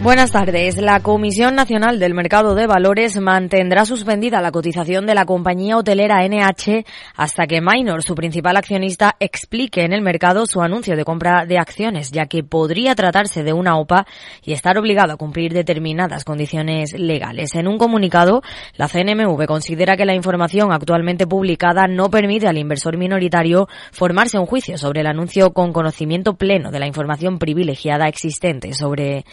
Buenas tardes. La Comisión Nacional del Mercado de Valores mantendrá suspendida la cotización de la compañía hotelera NH hasta que Minor, su principal accionista, explique en el mercado su anuncio de compra de acciones, ya que podría tratarse de una OPA y estar obligado a cumplir determinadas condiciones legales. En un comunicado, la CNMV considera que la información actualmente publicada no permite al inversor minoritario formarse un juicio sobre el anuncio con conocimiento pleno de la información privilegiada existente sobre.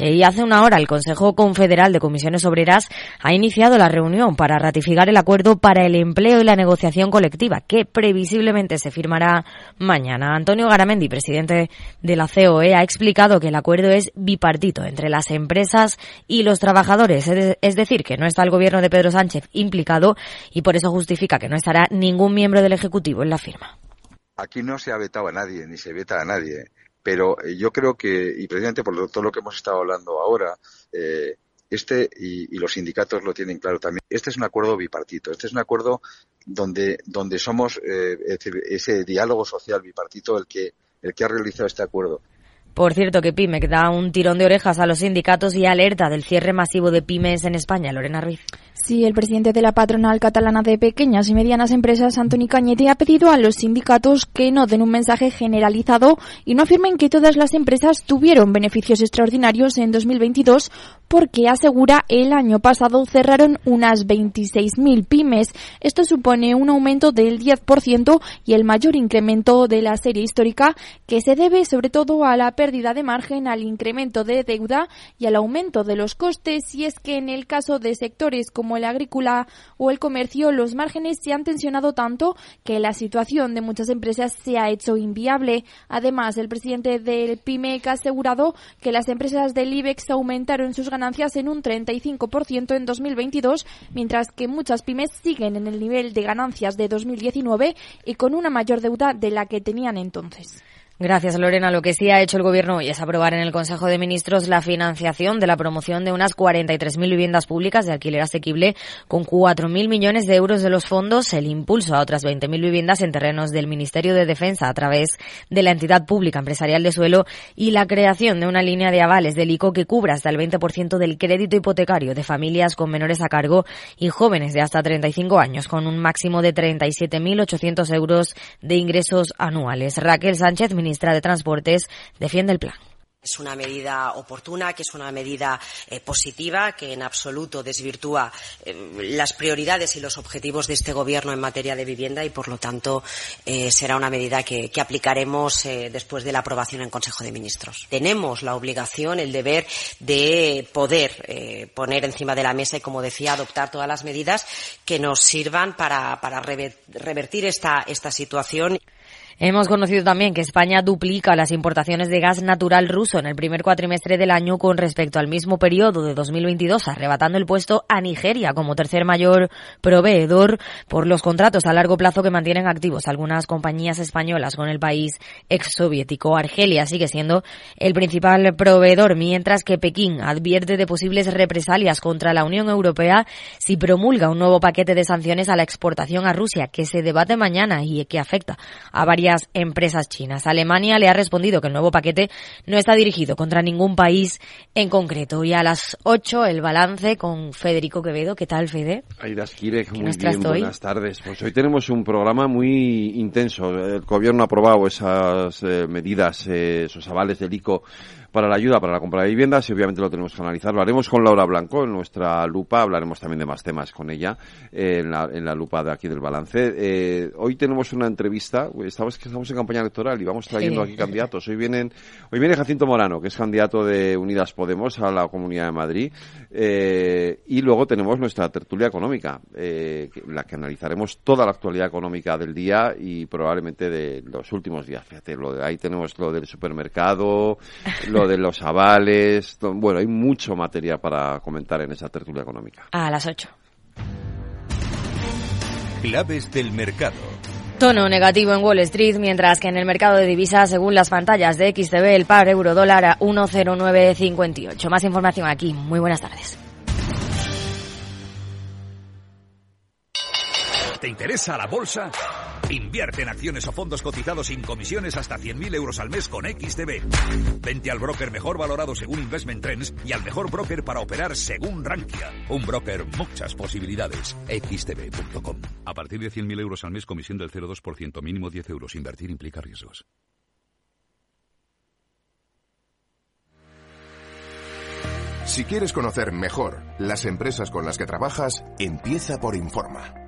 Y hace una hora el Consejo Confederal de Comisiones Obreras ha iniciado la reunión para ratificar el acuerdo para el empleo y la negociación colectiva, que previsiblemente se firmará mañana. Antonio Garamendi, presidente de la COE, ha explicado que el acuerdo es bipartito entre las empresas y los trabajadores, es decir, que no está el gobierno de Pedro Sánchez implicado y por eso justifica que no estará ningún miembro del Ejecutivo en la firma. Aquí no se ha vetado a nadie, ni se veta a nadie pero eh, yo creo que, y precisamente por todo lo que hemos estado hablando ahora, eh, este, y, los sindicatos lo tienen claro también, este es un acuerdo bipartito, este es un acuerdo donde, donde somos, eh, ese diálogo social bipartito el que, el que ha realizado este acuerdo. Por cierto que PYME da un tirón de orejas a los sindicatos y alerta del cierre masivo de pymes en España. Lorena Ruiz. Sí, el presidente de la patronal catalana de pequeñas y medianas empresas, Antoni Cañete, ha pedido a los sindicatos que no den un mensaje generalizado y no afirmen que todas las empresas tuvieron beneficios extraordinarios en 2022 porque asegura el año pasado cerraron unas 26.000 pymes. Esto supone un aumento del 10% y el mayor incremento de la serie histórica que se debe sobre todo a la pérdida de margen, al incremento de deuda y al aumento de los costes. Y es que en el caso de sectores como el agrícola o el comercio, los márgenes se han tensionado tanto que la situación de muchas empresas se ha hecho inviable. Además, el presidente del PIMEC ha asegurado que las empresas del IBEX aumentaron sus ganancias en un 35% en 2022, mientras que muchas pymes siguen en el nivel de ganancias de 2019 y con una mayor deuda de la que tenían entonces. Gracias, Lorena. Lo que sí ha hecho el Gobierno hoy es aprobar en el Consejo de Ministros la financiación de la promoción de unas 43.000 viviendas públicas de alquiler asequible con 4.000 millones de euros de los fondos, el impulso a otras 20.000 viviendas en terrenos del Ministerio de Defensa a través de la entidad pública empresarial de suelo y la creación de una línea de avales del ICO que cubra hasta el 20% del crédito hipotecario de familias con menores a cargo y jóvenes de hasta 35 años con un máximo de 37.800 euros de ingresos anuales. Raquel Sánchez, de Transportes, defiende el plan. Es una medida oportuna, que es una medida eh, positiva, que en absoluto desvirtúa eh, las prioridades y los objetivos de este Gobierno en materia de vivienda y, por lo tanto, eh, será una medida que, aplicaremos después de la aprobación en Consejo de Ministros. Tenemos la obligación, el deber de poder poner encima de la mesa y, como decía, adoptar todas las medidas que nos sirvan para, revertir esta situación. Hemos conocido también que España duplica las importaciones de gas natural ruso en el primer cuatrimestre del año con respecto al mismo periodo de 2022, arrebatando el puesto a Nigeria como tercer mayor proveedor por los contratos a largo plazo que mantienen activos algunas compañías españolas con el país exsoviético. Argelia sigue siendo el principal proveedor, mientras que Pekín advierte de posibles represalias contra la Unión Europea si promulga un nuevo paquete de sanciones a la exportación a Rusia, que se debate mañana y que afecta a varias empresas chinas. Alemania le ha respondido que el nuevo paquete no está dirigido contra ningún país en concreto. Y a las 8 el balance con Federico Quevedo. ¿Qué tal, Fede? Aidas Kirek, muy bien, buenas tardes. Pues hoy tenemos un programa muy intenso. El gobierno ha aprobado esas eh, medidas, eh, esos avales del ICO para la ayuda para la compra de viviendas y obviamente lo tenemos que analizar. Lo haremos con Laura Blanco en nuestra lupa, hablaremos también de más temas con ella eh, en, la, en, la, lupa de aquí del balance. Eh, hoy tenemos una entrevista, estamos, estamos en campaña electoral y vamos trayendo aquí candidatos. Hoy vienen, hoy viene Jacinto Morano, que es candidato de Unidas Podemos a la Comunidad de Madrid, eh, y luego tenemos nuestra tertulia económica, eh, la que analizaremos toda la actualidad económica del día y probablemente de los últimos días. Fíjate, lo de, ahí tenemos lo del supermercado, de los avales. Bueno, hay mucho material para comentar en esa tertulia económica. A las 8. Claves del mercado. Tono negativo en Wall Street, mientras que en el mercado de divisas, según las pantallas de XTB, el par euro dólar a 1,0958. Más información aquí. Muy buenas tardes. ¿Te interesa la bolsa? Invierte en acciones o fondos cotizados sin comisiones hasta 100.000 euros al mes con XTB. Vente al broker mejor valorado según Investment Trends y al mejor broker para operar según Rankia. Un broker, muchas posibilidades. XTB.com. A partir de 100.000 euros al mes, comisión del 0,2%, mínimo 10 euros. Invertir implica riesgos. Si quieres conocer mejor las empresas con las que trabajas, empieza por Informa.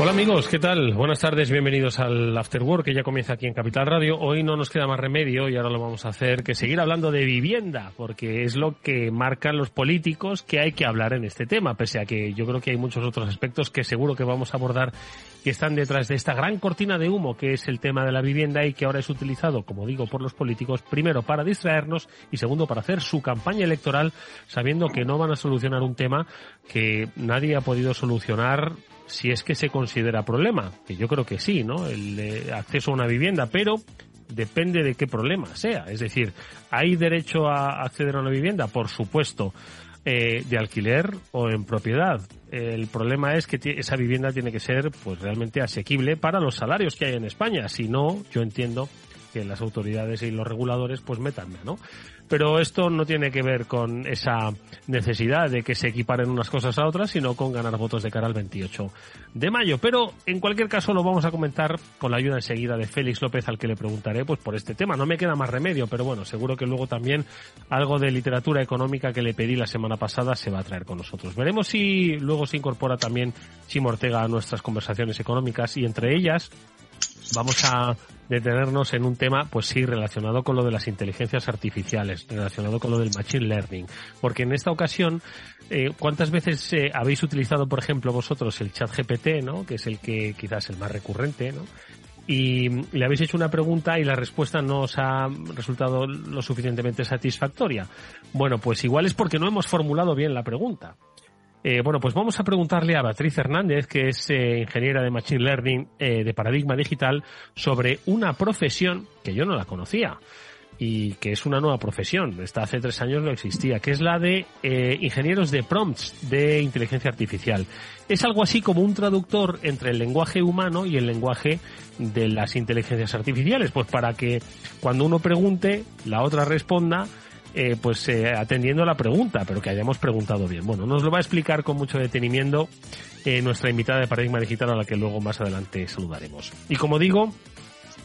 Hola amigos, ¿qué tal? Buenas tardes, bienvenidos al After Work que ya comienza aquí en Capital Radio. Hoy no nos queda más remedio y ahora lo vamos a hacer que seguir hablando de vivienda, porque es lo que marcan los políticos que hay que hablar en este tema, pese a que yo creo que hay muchos otros aspectos que seguro que vamos a abordar que están detrás de esta gran cortina de humo que es el tema de la vivienda y que ahora es utilizado, como digo, por los políticos, primero para distraernos y segundo para hacer su campaña electoral sabiendo que no van a solucionar un tema que nadie ha podido solucionar si es que se considera problema, que yo creo que sí, ¿no? El acceso a una vivienda, pero depende de qué problema sea. Es decir, ¿hay derecho a acceder a una vivienda? Por supuesto. Eh, de alquiler o en propiedad. El problema es que esa vivienda tiene que ser pues realmente asequible para los salarios que hay en España. Si no, yo entiendo que las autoridades y los reguladores pues metan ¿no? Pero esto no tiene que ver con esa necesidad de que se equiparen unas cosas a otras, sino con ganar votos de cara al 28 de mayo. Pero en cualquier caso lo vamos a comentar con la ayuda enseguida de Félix López, al que le preguntaré pues por este tema. No me queda más remedio, pero bueno, seguro que luego también algo de literatura económica que le pedí la semana pasada se va a traer con nosotros. Veremos si luego se incorpora también Chimo Ortega a nuestras conversaciones económicas y entre ellas vamos a detenernos en un tema, pues sí, relacionado con lo de las inteligencias artificiales, relacionado con lo del machine learning. Porque en esta ocasión, eh, ¿cuántas veces eh, habéis utilizado, por ejemplo, vosotros el chat GPT, ¿no? Que es el que quizás el más recurrente, ¿no? y le habéis hecho una pregunta y la respuesta no os ha resultado lo suficientemente satisfactoria. Bueno, pues igual es porque no hemos formulado bien la pregunta. Eh, bueno, pues vamos a preguntarle a Beatriz Hernández, que es eh, ingeniera de Machine Learning eh, de Paradigma Digital, sobre una profesión que yo no la conocía y que es una nueva profesión. Esta hace tres años no existía, que es la de ingenieros de prompts de inteligencia artificial. Es algo así como un traductor entre el lenguaje humano y el lenguaje de las inteligencias artificiales, pues para que cuando uno pregunte, la otra responda eh, pues eh, atendiendo a la pregunta, pero que hayamos preguntado bien. Bueno, nos lo va a explicar con mucho detenimiento eh, nuestra invitada de Paradigma Digital a la que luego más adelante saludaremos. Y como digo,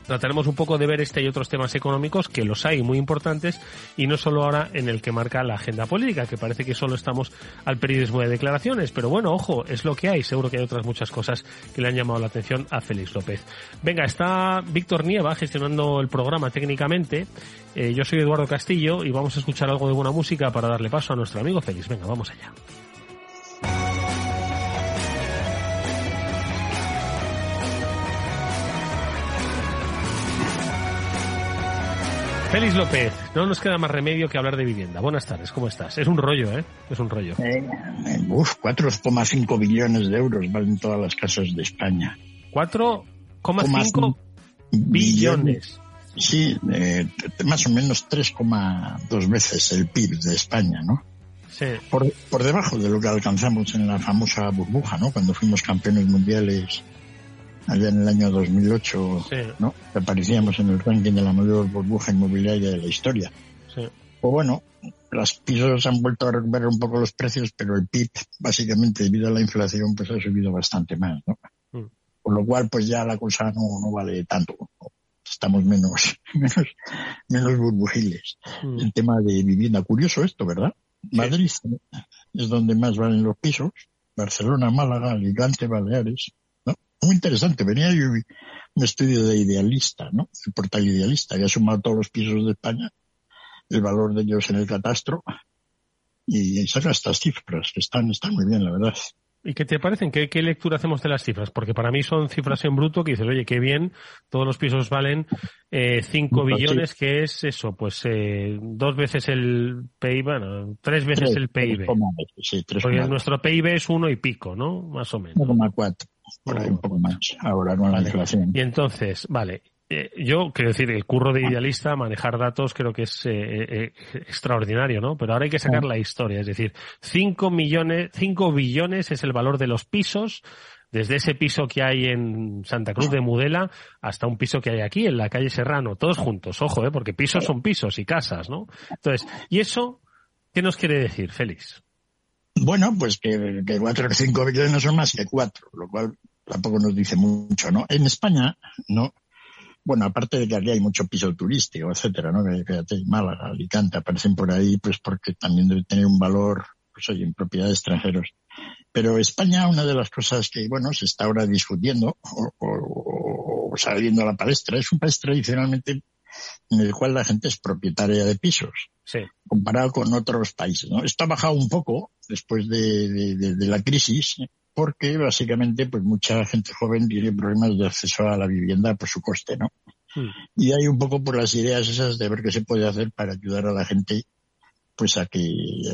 trataremos un poco de ver este y otros temas económicos que los hay muy importantes y no solo ahora en el que marca la agenda política, que parece que solo estamos al periodismo de declaraciones, pero bueno, ojo, es lo que hay, seguro que hay otras muchas cosas que le han llamado la atención a Félix López. Venga, está Víctor Nieva gestionando el programa técnicamente, eh, yo soy Eduardo Castillo y vamos a escuchar algo de buena música para darle paso a nuestro amigo Félix. Venga, vamos allá. Félix López, no nos queda más remedio que hablar de vivienda. Buenas tardes, ¿cómo estás? Es un rollo, ¿eh? Es un rollo. Eh, uf, 4,5 billones de euros valen todas las casas de España. 4,5 billones. Sí, eh, más o menos 3,2 veces el PIB de España, ¿no? Sí. Por, por debajo de lo que alcanzamos en la famosa burbuja, ¿no? Cuando fuimos campeones mundiales allá en el año 2008, ¿no? Aparecíamos en el ranking de la mayor burbuja inmobiliaria de la historia. Sí. Pues bueno, los pisos han vuelto a recuperar un poco los precios, pero el PIB, básicamente debido a la inflación, pues ha subido bastante más, ¿no? Mm. Por lo cual, pues ya la cosa no, no vale tanto. Estamos menos, menos, menos burbujiles. Mm. El tema de vivienda, curioso esto, ¿verdad? Madrid es donde más valen los pisos. Barcelona, Málaga, Alicante, Baleares, muy interesante. Venía yo un estudio de idealista, ¿no? El portal idealista, que ha sumado todos los pisos de España, el valor de ellos en el catastro, y saca estas cifras, que están, están muy bien, la verdad. ¿Y qué te parecen? ¿Qué, ¿Qué, lectura hacemos de las cifras? Porque para mí son cifras en bruto que dices, oye, qué bien, todos los pisos valen eh, 5 billones, que es eso, pues eh, dos veces el PIB, bueno, tres veces el PIB. sí, Porque nuestro PIB es uno y pico, ¿no? Más o menos. 1,4, por ahí un poco más, ahora con la inflación. Y entonces, vale, eh, yo quiero decir, el curro de idealista, manejar datos, creo que es eh, eh, extraordinario, ¿no? Pero ahora hay que sacar la historia, es decir, 5 millones, 5 billones es el valor de los pisos, desde ese piso que hay en Santa Cruz de Mudela hasta un piso que hay aquí en la calle Serrano, todos juntos, ojo, ¿eh? Porque pisos son pisos y casas, ¿no? Entonces, ¿y eso qué nos quiere decir, Félix? Bueno, pues que, que 4 o 5 billones no son más que 4, lo cual tampoco nos dice mucho, ¿no? En España, ¿no? bueno, aparte de que aquí hay mucho piso turístico, etcétera, ¿no? Que fíjate, Málaga, Alicante aparecen por ahí, pues porque también debe tener un valor, pues oye, en propiedad de extranjeros. Pero España, una de las cosas que, bueno, se está ahora discutiendo o, o, o saliendo a la palestra, es un país tradicionalmente en el cual la gente es propietaria de pisos. Sí. Comparado con otros países, ¿no? Esto ha bajado un poco después de, de, de, de la crisis, porque básicamente pues mucha gente joven tiene problemas de acceso a la vivienda por su coste, ¿no? Hmm. Y hay un poco por las ideas esas de ver qué se puede hacer para ayudar a la gente pues a que,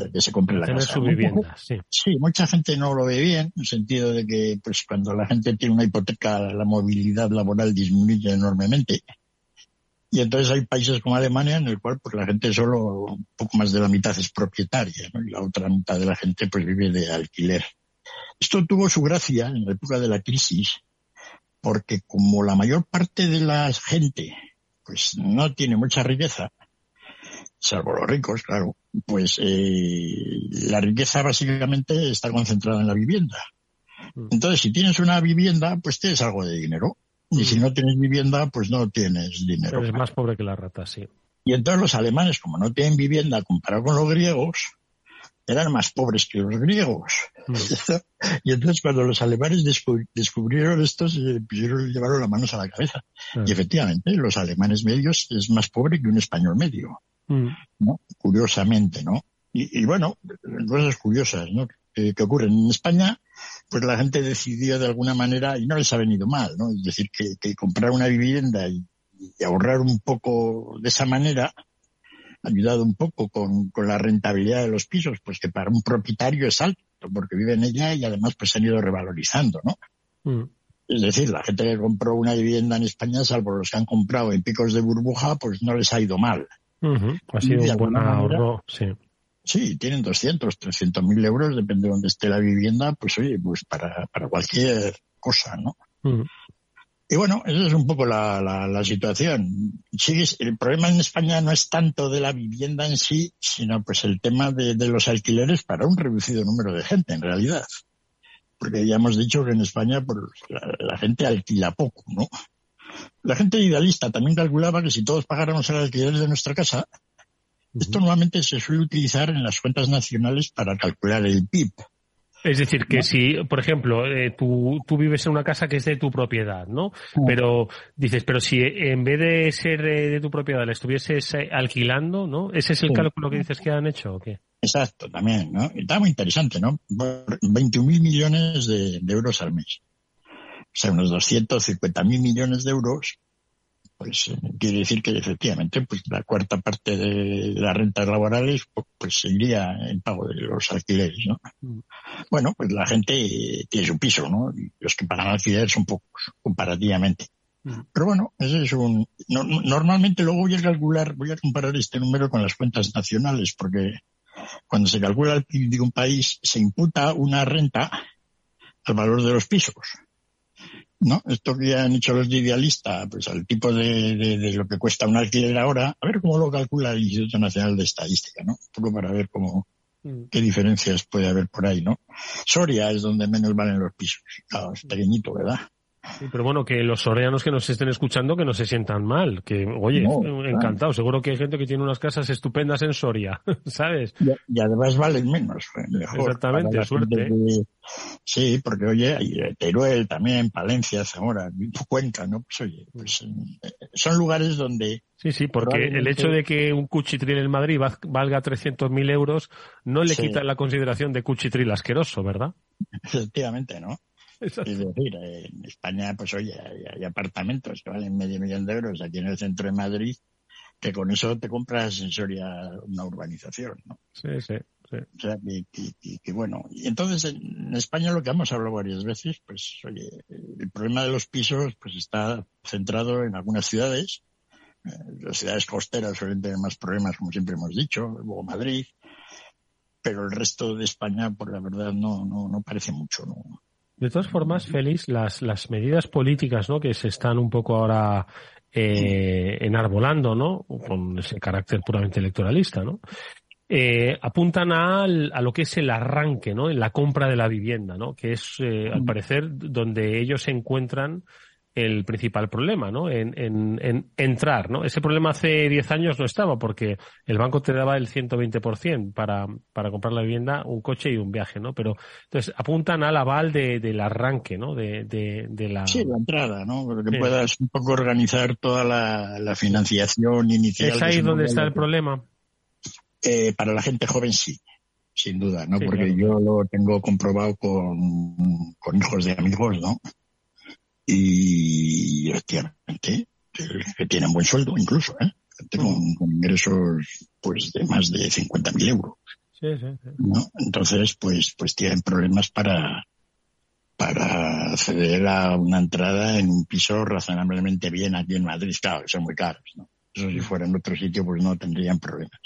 a que se compre la Tener casa. su vivienda, sí. Sí, mucha gente no lo ve bien, en el sentido de que pues cuando la gente tiene una hipoteca la movilidad laboral disminuye enormemente. Y entonces hay países como Alemania en el cual pues la gente solo un poco más de la mitad es propietaria, ¿no? Y la otra mitad de la gente pues vive de alquiler. Esto tuvo su gracia en la época de la crisis, porque como la mayor parte de la gente pues no tiene mucha riqueza, salvo los ricos, claro, pues eh, la riqueza básicamente está concentrada en la vivienda. Entonces, si tienes una vivienda, pues tienes algo de dinero. Y si no tienes vivienda, pues no tienes dinero. Eres más pobre que la rata, sí. Y entonces los alemanes, como no tienen vivienda comparado con los griegos, eran más pobres que los griegos. y entonces cuando los alemanes descu- descubrieron esto, se pusieron, llevaron las manos a la cabeza. Y efectivamente, los alemanes medios es más pobre que un español medio, Mm. ¿no? Curiosamente, ¿no? Y, y bueno, cosas curiosas, ¿no? Que, que ocurren. En España, pues la gente decidió de alguna manera, y no les ha venido mal, ¿no? Es decir, que, que comprar una vivienda y, y ahorrar un poco de esa manera, ayudado un poco con, con la rentabilidad de los pisos, pues que para un propietario es alto, porque vive en ella y además pues se han ido revalorizando, ¿no? Mm. Es decir, la gente que compró una vivienda en España, salvo los que han comprado en picos de burbuja, pues no les ha ido mal. Ha sido un buen manera- ahorro, sí. Sí, tienen 200, 300 mil euros, depende de dónde esté la vivienda, pues oye, pues para, para cualquier cosa, ¿no? Mm. Y bueno, esa es un poco la, la, la situación. Sí, el problema en España no es tanto de la vivienda en sí, sino pues el tema de, de los alquileres para un reducido número de gente, en realidad. Porque ya hemos dicho que en España pues, la, la gente alquila poco, ¿no? La gente idealista también calculaba que si todos pagáramos el alquiler de nuestra casa, esto normalmente se suele utilizar en las cuentas nacionales para calcular el PIB. Es decir, que si, por ejemplo, eh, tú, tú vives en una casa que es de tu propiedad, ¿no? Pero dices, pero si en vez de ser eh, de tu propiedad la estuvieses eh, alquilando, ¿no? ¿Ese es el cálculo que dices que han hecho o qué? Exacto, también, ¿no? Está muy interesante, ¿no? 21.000 millones de, de euros al mes. O sea, unos 250.000 millones de euros, pues quiere decir que efectivamente, pues la cuarta parte de las rentas laborales, pues, seguiría en pago de los alquileres, ¿no? Bueno, pues la gente tiene su piso, ¿no? Y los que pagan alquiler son pocos, comparativamente. Pero bueno, ese es un... no- no- normalmente luego voy a calcular, voy a comparar este número con las cuentas nacionales, porque cuando se calcula el PIB de un país, se imputa una renta al valor de los pisos. ¿No? Esto que han hecho los de idealista, pues al tipo de, de- de lo que cuesta un alquiler ahora, a ver cómo lo calcula el Instituto Nacional de Estadística, ¿no? Un poco para ver cómo, qué diferencias puede haber por ahí, ¿no? Soria es donde menos valen los pisos. Claro, es pequeñito, ¿verdad? Pero bueno, que los soreanos que nos estén escuchando que no se sientan mal, que oye, encantado, seguro que hay gente que tiene unas casas estupendas en Soria, ¿sabes? Y, además valen menos. Exactamente, suerte. Sí, porque oye, hay Teruel también, Palencia, Zamora, Cuenca, ¿no? Pues oye, pues eh, son lugares donde... Sí, sí, porque el hecho de que un cuchitril en Madrid valga 300.000 euros no le quita la consideración de cuchitril asqueroso, ¿verdad? Efectivamente, ¿no? Es decir, en España, pues oye, hay, apartamentos que valen medio millón de euros aquí en el centro de Madrid, que con eso te compras en Soria una urbanización, ¿no? Sí, sí. sí. O sea, que, bueno. Y entonces en España lo que hemos hablado varias veces, pues oye, el problema de los pisos pues está centrado en algunas ciudades. Eh, las ciudades costeras suelen tener más problemas, como siempre hemos dicho, luego Madrid, pero el resto de España, por la verdad, no, no, no parece mucho, ¿no? De todas formas, Félix, las, las medidas políticas ¿no? que se están un poco ahora eh, enarbolando, ¿no? Con ese carácter puramente electoralista, ¿no? Eh, apuntan a, a, lo que es el arranque, ¿no? En la compra de la vivienda, ¿no? Que es, eh, al parecer, donde ellos se encuentran el principal problema, ¿no? En, en, en, entrar, ¿no? Ese problema hace 10 años no estaba porque el banco te daba el 120% para, para comprar la vivienda, un coche y un viaje, ¿no? Pero, entonces, apuntan al aval de, del arranque, ¿no? De, de, de, la... Sí, la entrada, ¿no? Para que puedas un poco organizar toda la, la financiación inicial. ¿Es ahí donde está el problema? Eh, para la gente joven sí, sin duda, ¿no? Porque yo lo tengo comprobado con, con hijos de amigos, ¿no? Y efectivamente que tienen buen sueldo incluso, ¿eh? Con, con ingresos pues de más de 50.000 euros. Sí, sí, sí. ¿no? Entonces, pues, pues tienen problemas para, para acceder a una entrada en un piso razonablemente bien aquí en Madrid. Claro, son muy caros, ¿no? Eso si fuera en otro sitio, pues no tendrían problemas.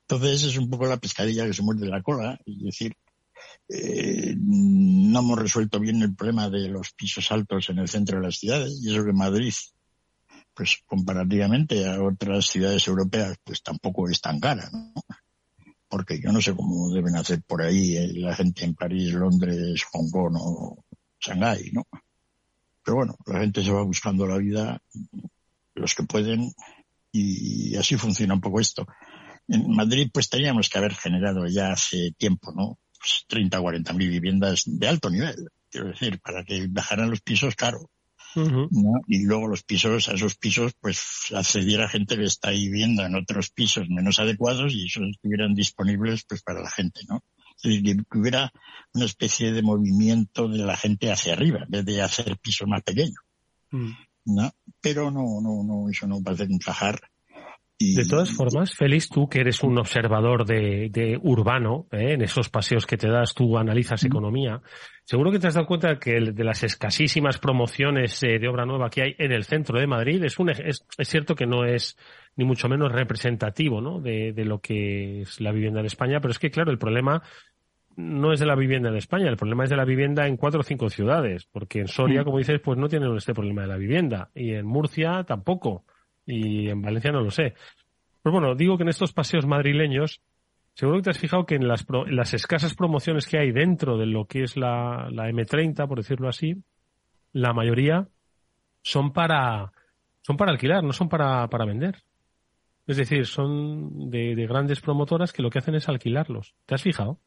Entonces es un poco la pescadilla que se muerde la cola, es decir, eh, no hemos resuelto bien el problema de los pisos altos en el centro de las ciudades y eso que Madrid, pues comparativamente a otras ciudades europeas, pues tampoco es tan cara, ¿no? Porque yo no sé cómo deben hacer por ahí eh, la gente en París, Londres, Hong Kong o Shanghái, ¿no? Pero bueno, la gente se va buscando la vida, los que pueden, y así funciona un poco esto. En Madrid, pues teníamos que haber generado ya hace tiempo, ¿no? 30 o 40 mil viviendas de alto nivel. Quiero decir, para que bajaran los pisos, caro. Y luego los pisos, a esos pisos, pues accediera gente que está viviendo en otros pisos menos adecuados y esos estuvieran disponibles pues para la gente, ¿no? Es decir, que hubiera una especie de movimiento de la gente hacia arriba, en vez de hacer pisos más pequeños. Mm. ¿no? Pero no, no, no, eso no parece encajar de todas formas, Félix, tú que eres un observador de, de urbano, ¿eh? en esos paseos que te das, tú analizas economía, seguro que te has dado cuenta que de las escasísimas promociones eh, de obra nueva que hay en el centro de Madrid, es, un, es, es cierto que no es ni mucho menos representativo ¿no? de, de lo que es la vivienda en España, pero es que, claro, el problema no es de la vivienda en España, el problema es de la vivienda en cuatro o cinco ciudades, porque en Soria, como dices, pues no tienen este problema de la vivienda, y en Murcia tampoco y en Valencia no lo sé. Pues bueno, digo que en estos paseos madrileños, seguro que te has fijado que en las, las escasas promociones que hay dentro de lo que es la, la M30, por decirlo así, la mayoría son para, son para alquilar, no son para, para vender. Es decir, son de, de, grandes promotoras que lo que hacen es alquilarlos. ¿Te has fijado?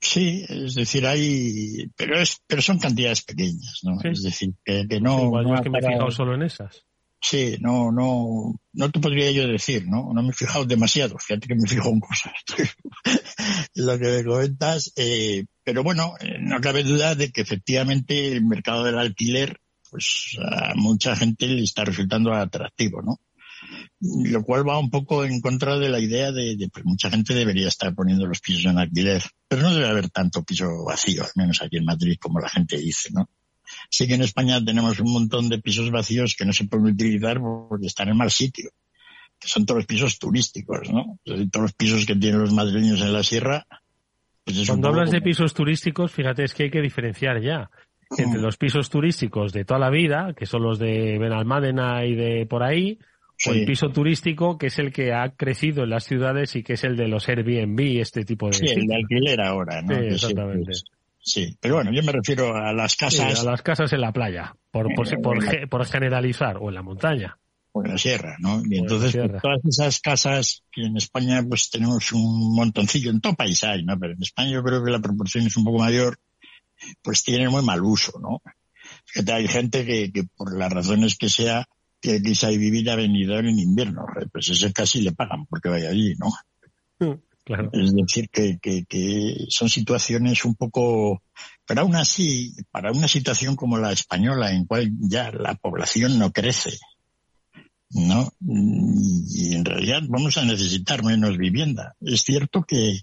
Sí, es decir, hay, pero es, pero son cantidades pequeñas, ¿no? Es decir, que, no. igual es que me he fijado solo en esas. Sí, no, no, no te podría yo decir, ¿no? No me he fijado demasiado, fíjate que me fijo en cosas. lo que me comentas, eh, pero bueno, eh, no cabe duda de que efectivamente el mercado del alquiler, pues a mucha gente le está resultando atractivo, ¿no? Lo cual va un poco en contra de la idea de, de pues mucha gente debería estar poniendo los pisos en alquiler, pero no debe haber tanto piso vacío, al menos aquí en Madrid, como la gente dice, ¿no? Sí que en España tenemos un montón de pisos vacíos que no se pueden utilizar porque están en mal sitio, que son todos los pisos turísticos, ¿no? Todos los pisos que tienen los madrileños en la sierra. Pues Cuando hablas de pisos turísticos, fíjate, es que hay que diferenciar ya entre mm. los pisos turísticos de toda la vida, que son los de Benalmádena y de por ahí, o el piso turístico, que es el que ha crecido en las ciudades y que es el de los Airbnb, este tipo de... Sí, el de alquiler ahora, ¿no? exactamente. Sí. Pero bueno, yo me refiero a las casas. a las casas en la playa, por, por, por, por generalizar, o en la montaña o en la sierra, ¿no? Y entonces pues, todas esas casas que en España pues tenemos un montoncillo, en todo país hay, ¿no? Pero en España yo creo que la proporción es un poco mayor, pues tienen muy mal uso, ¿no? Fíjate, hay gente que, que por las razones que sea, que quizá vivir a venidor en invierno, pues ese casi le pagan porque vaya allí, ¿no? Mm, claro. Es decir, que, que, que son situaciones un poco, pero aún así, para una situación como la española, en cual ya la población no crece, ¿no? Y en realidad vamos a necesitar menos vivienda. Es cierto que,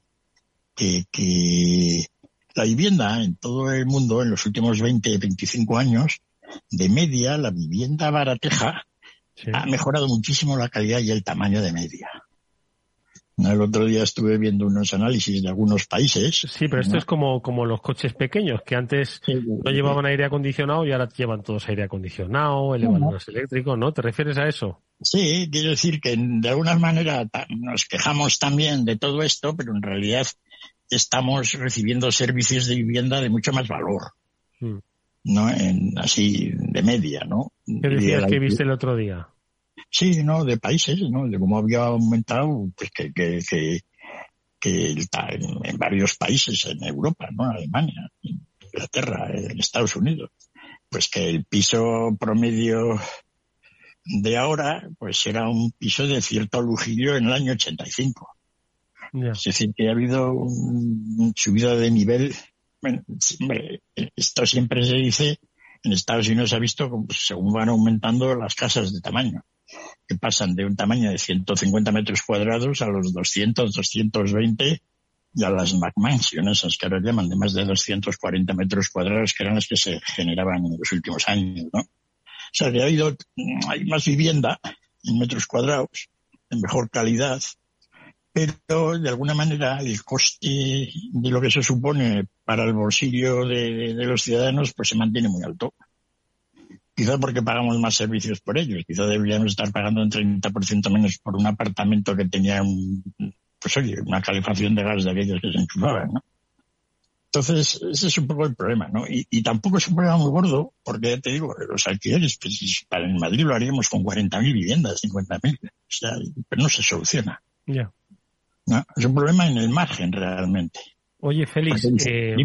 que, que la vivienda en todo el mundo en los últimos 20, 25 años, de media, la vivienda barateja ha mejorado muchísimo la calidad y el tamaño de media. El otro día estuve viendo unos análisis de algunos países. Sí, pero esto es como, como los coches pequeños, que antes no llevaban aire acondicionado y ahora llevan todos aire acondicionado, elevan los eléctricos, ¿no? ¿Te refieres a eso? Sí, quiero decir que de alguna manera nos quejamos también de todo esto, pero en realidad estamos recibiendo servicios de vivienda de mucho más valor. Hmm. ¿no? En, así de media, ¿no? ¿Qué decías que viste el otro día? Sí, ¿no? De países, ¿no? De cómo había aumentado, pues que, que, que, que en, varios países, en Europa, ¿no? Alemania, Inglaterra, en Estados Unidos, pues que el piso promedio de ahora, pues era un piso de cierto lujirio en el año 85. Es decir, que ha habido una subida de nivel. Bueno, esto siempre se dice, en Estados Unidos se ha visto según van aumentando las casas de tamaño que pasan de un tamaño de 150 metros cuadrados a los 200, 220 y a las McMansions, esas que ahora llaman de más de 240 metros cuadrados, que eran las que se generaban en los últimos años, ¿no? O sea, que ha habido, hay más vivienda en metros cuadrados, de mejor calidad, pero de alguna manera el coste de lo que se supone para el bolsillo de los ciudadanos pues se mantiene muy alto. Quizá porque pagamos más servicios por ellos. Quizá deberíamos estar pagando un 30% menos por un apartamento que tenía un, pues oye, una calefacción de gas de aquellos que se enchufaban, ¿no? Entonces, ese es un poco el problema, ¿no? Y, tampoco es un problema muy gordo, porque ya te digo, los alquileres, pues, para en Madrid lo haríamos con 40.000 viviendas, 50.000, o sea, pero no se soluciona. Ya. ¿No? Es un problema en el margen, realmente. Oye, Félix, eh,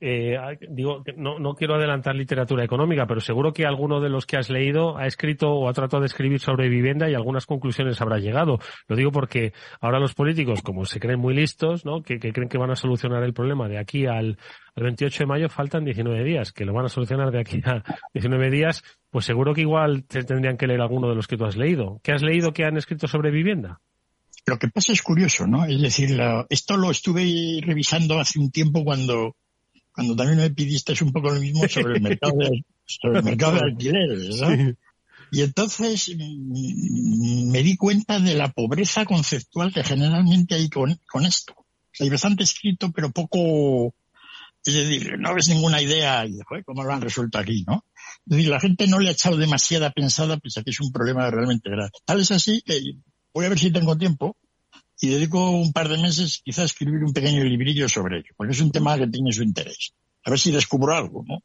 eh, digo, no, no quiero adelantar literatura económica, pero seguro que alguno de los que has leído ha escrito o ha tratado de escribir sobre vivienda y algunas conclusiones habrá llegado. Lo digo porque ahora los políticos, como se creen muy listos, ¿no? que, creen que van a solucionar el problema de aquí al, al 28 de mayo, faltan 19 días, que lo van a solucionar de aquí a 19 días, pues seguro que igual te tendrían que leer alguno de los que tú has leído. ¿Qué has leído que han escrito sobre vivienda? Lo que pasa es curioso, ¿no? Es decir, esto lo estuve revisando hace un tiempo cuando cuando también me pidiste un poco lo mismo sobre el mercado de, sobre el mercado de alquileres, ¿no? Y entonces mm, me di cuenta de la pobreza conceptual que generalmente hay con, con esto. hay bastante escrito, pero poco, es decir, no ves ninguna idea y después cómo lo han resuelto aquí, ¿no? Es decir, la gente no le ha echado demasiada pensada, pese a que es un problema realmente grave. Tal es así que voy a ver si tengo tiempo y dedico un par de meses quizá a escribir un pequeño librillo sobre ello, porque es un tema que tiene su interés. A ver si descubro algo, ¿no?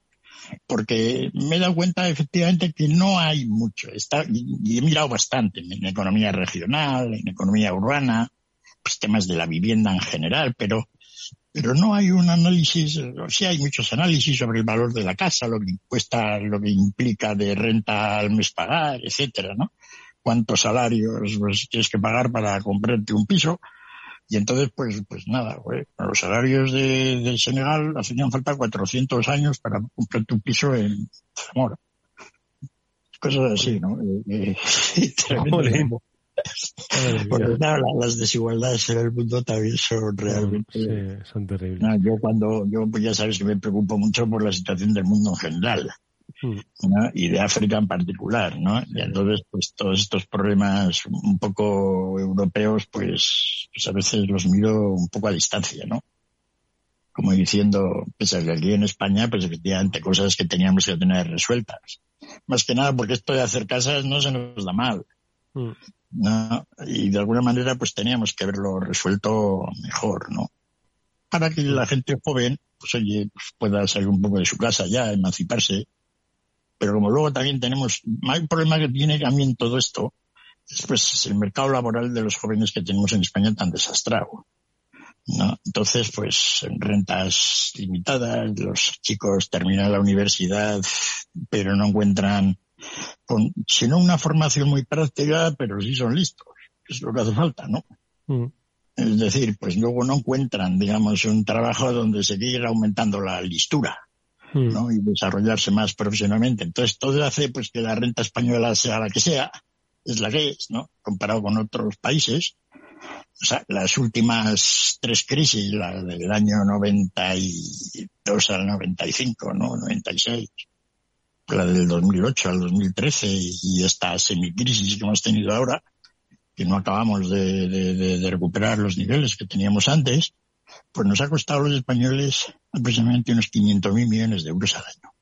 Porque me he dado cuenta efectivamente que no hay mucho. Está, y he mirado bastante en economía regional, en economía urbana, pues temas de la vivienda en general, pero, pero no hay un análisis, o hay muchos análisis sobre el valor de la casa, lo que cuesta, lo que implica de renta al mes pagar, etcétera, ¿no? Cuántos salarios pues, tienes que pagar para comprarte un piso. Y entonces, pues, pues nada, los salarios de, de Senegal hacían falta 400 años para comprarte un piso en Zamora. Cosas así, ¿no? Eh, eh, Porque claro, las desigualdades en el mundo también son realmente. Sí, son terribles. yo cuando, yo pues ya sabes que me preocupo mucho por la situación del mundo en general. Mm. y de África en particular, ¿no? Y entonces, pues todos estos problemas un poco europeos, pues, pues, a veces los miro un poco a distancia, ¿no? Como diciendo, pese a que aquí en España, pues efectivamente cosas que teníamos que tener resueltas. Más que nada porque esto de hacer casas no se nos da mal. Mm. ¿no? Y de alguna manera, pues teníamos que haberlo resuelto mejor, ¿no? Para que la gente joven pues oye, pues pueda salir un poco de su casa ya, emanciparse. Pero como luego también tenemos, el problema que tiene también todo esto, es pues el mercado laboral de los jóvenes que tenemos en España tan desastrado. ¿no? Entonces, pues rentas limitadas, los chicos terminan la universidad, pero no encuentran, con, sino una formación muy práctica, pero sí son listos. Es lo que hace falta, ¿no? Mm. Es decir, pues luego no encuentran, digamos, un trabajo donde seguir aumentando la listura. Mm. ¿no? y desarrollarse más profesionalmente. Entonces todo hace pues que la renta española sea la que sea, es la que es, ¿no? Comparado con otros países, o sea, las últimas tres crisis, la del año 92 al 95, ¿no? 96, la del 2008 al 2013 y esta semicrisis que hemos tenido ahora, que no acabamos de, recuperar los niveles que teníamos antes, pues nos ha costado a los españoles aproximadamente unos 500.000 millones de euros al año.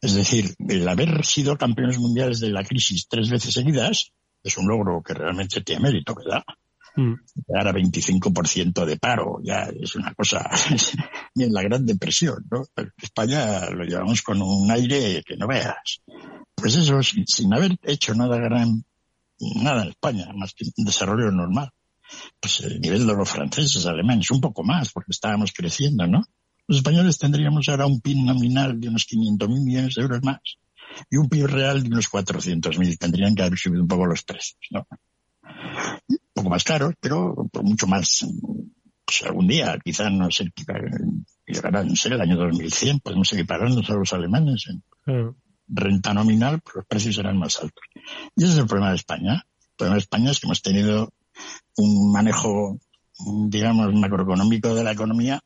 Es decir, el haber sido campeones mundiales de la crisis tres veces seguidas, es un logro que realmente tiene mérito, ¿verdad? Mm. Llegar a 25% de paro, ya es una cosa, ni en la Gran Depresión, ¿no? España lo llevamos con un aire que no veas. Pues eso, sin, haber hecho nada gran, nada en España, más que un desarrollo normal. Pues el nivel de los franceses, alemanes, un poco más, porque estábamos creciendo, ¿no? Los españoles tendríamos ahora un PIB nominal de unos 500.000 millones de euros más y un PIB real de unos 400.000. Tendrían que haber subido un poco los precios, ¿no? Un poco más caros, pero por mucho más. Pues algún día, quizás no sé, llegará, no sé, el año 2100, podemos equipararnos a los alemanes en renta nominal, pero los precios serán más altos. Y ese es el problema de España. El problema de España es que hemos tenido un manejo, digamos, macroeconómico de la economía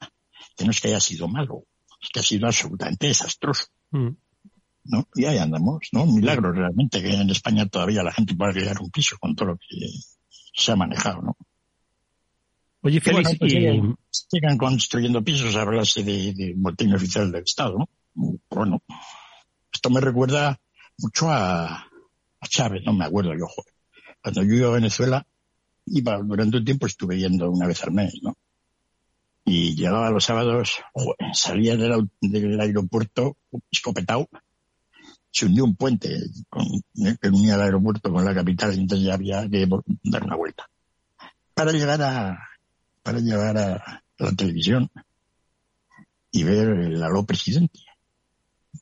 que no es que haya sido malo, es que ha sido absolutamente desastroso. Mm. ¿no? Y ahí andamos, ¿no? Un milagro realmente que en España todavía la gente pueda llegar un piso con todo lo que se ha manejado, ¿no? Oye, Félix, pues sigan, construyendo pisos a base de, de botín oficial del Estado, ¿no? Bueno, esto me recuerda mucho a, a Chávez, no me acuerdo yo, joder. Cuando yo iba a Venezuela, iba, durante un tiempo estuve yendo una vez al mes, ¿no? Y llegaba los sábados, salía del, del aeropuerto escopetado, se hundió un puente con, eh, que unía el aeropuerto con la capital, y entonces ya había que dar una vuelta. Para llegar a, para llegar a la televisión y ver el aló presidente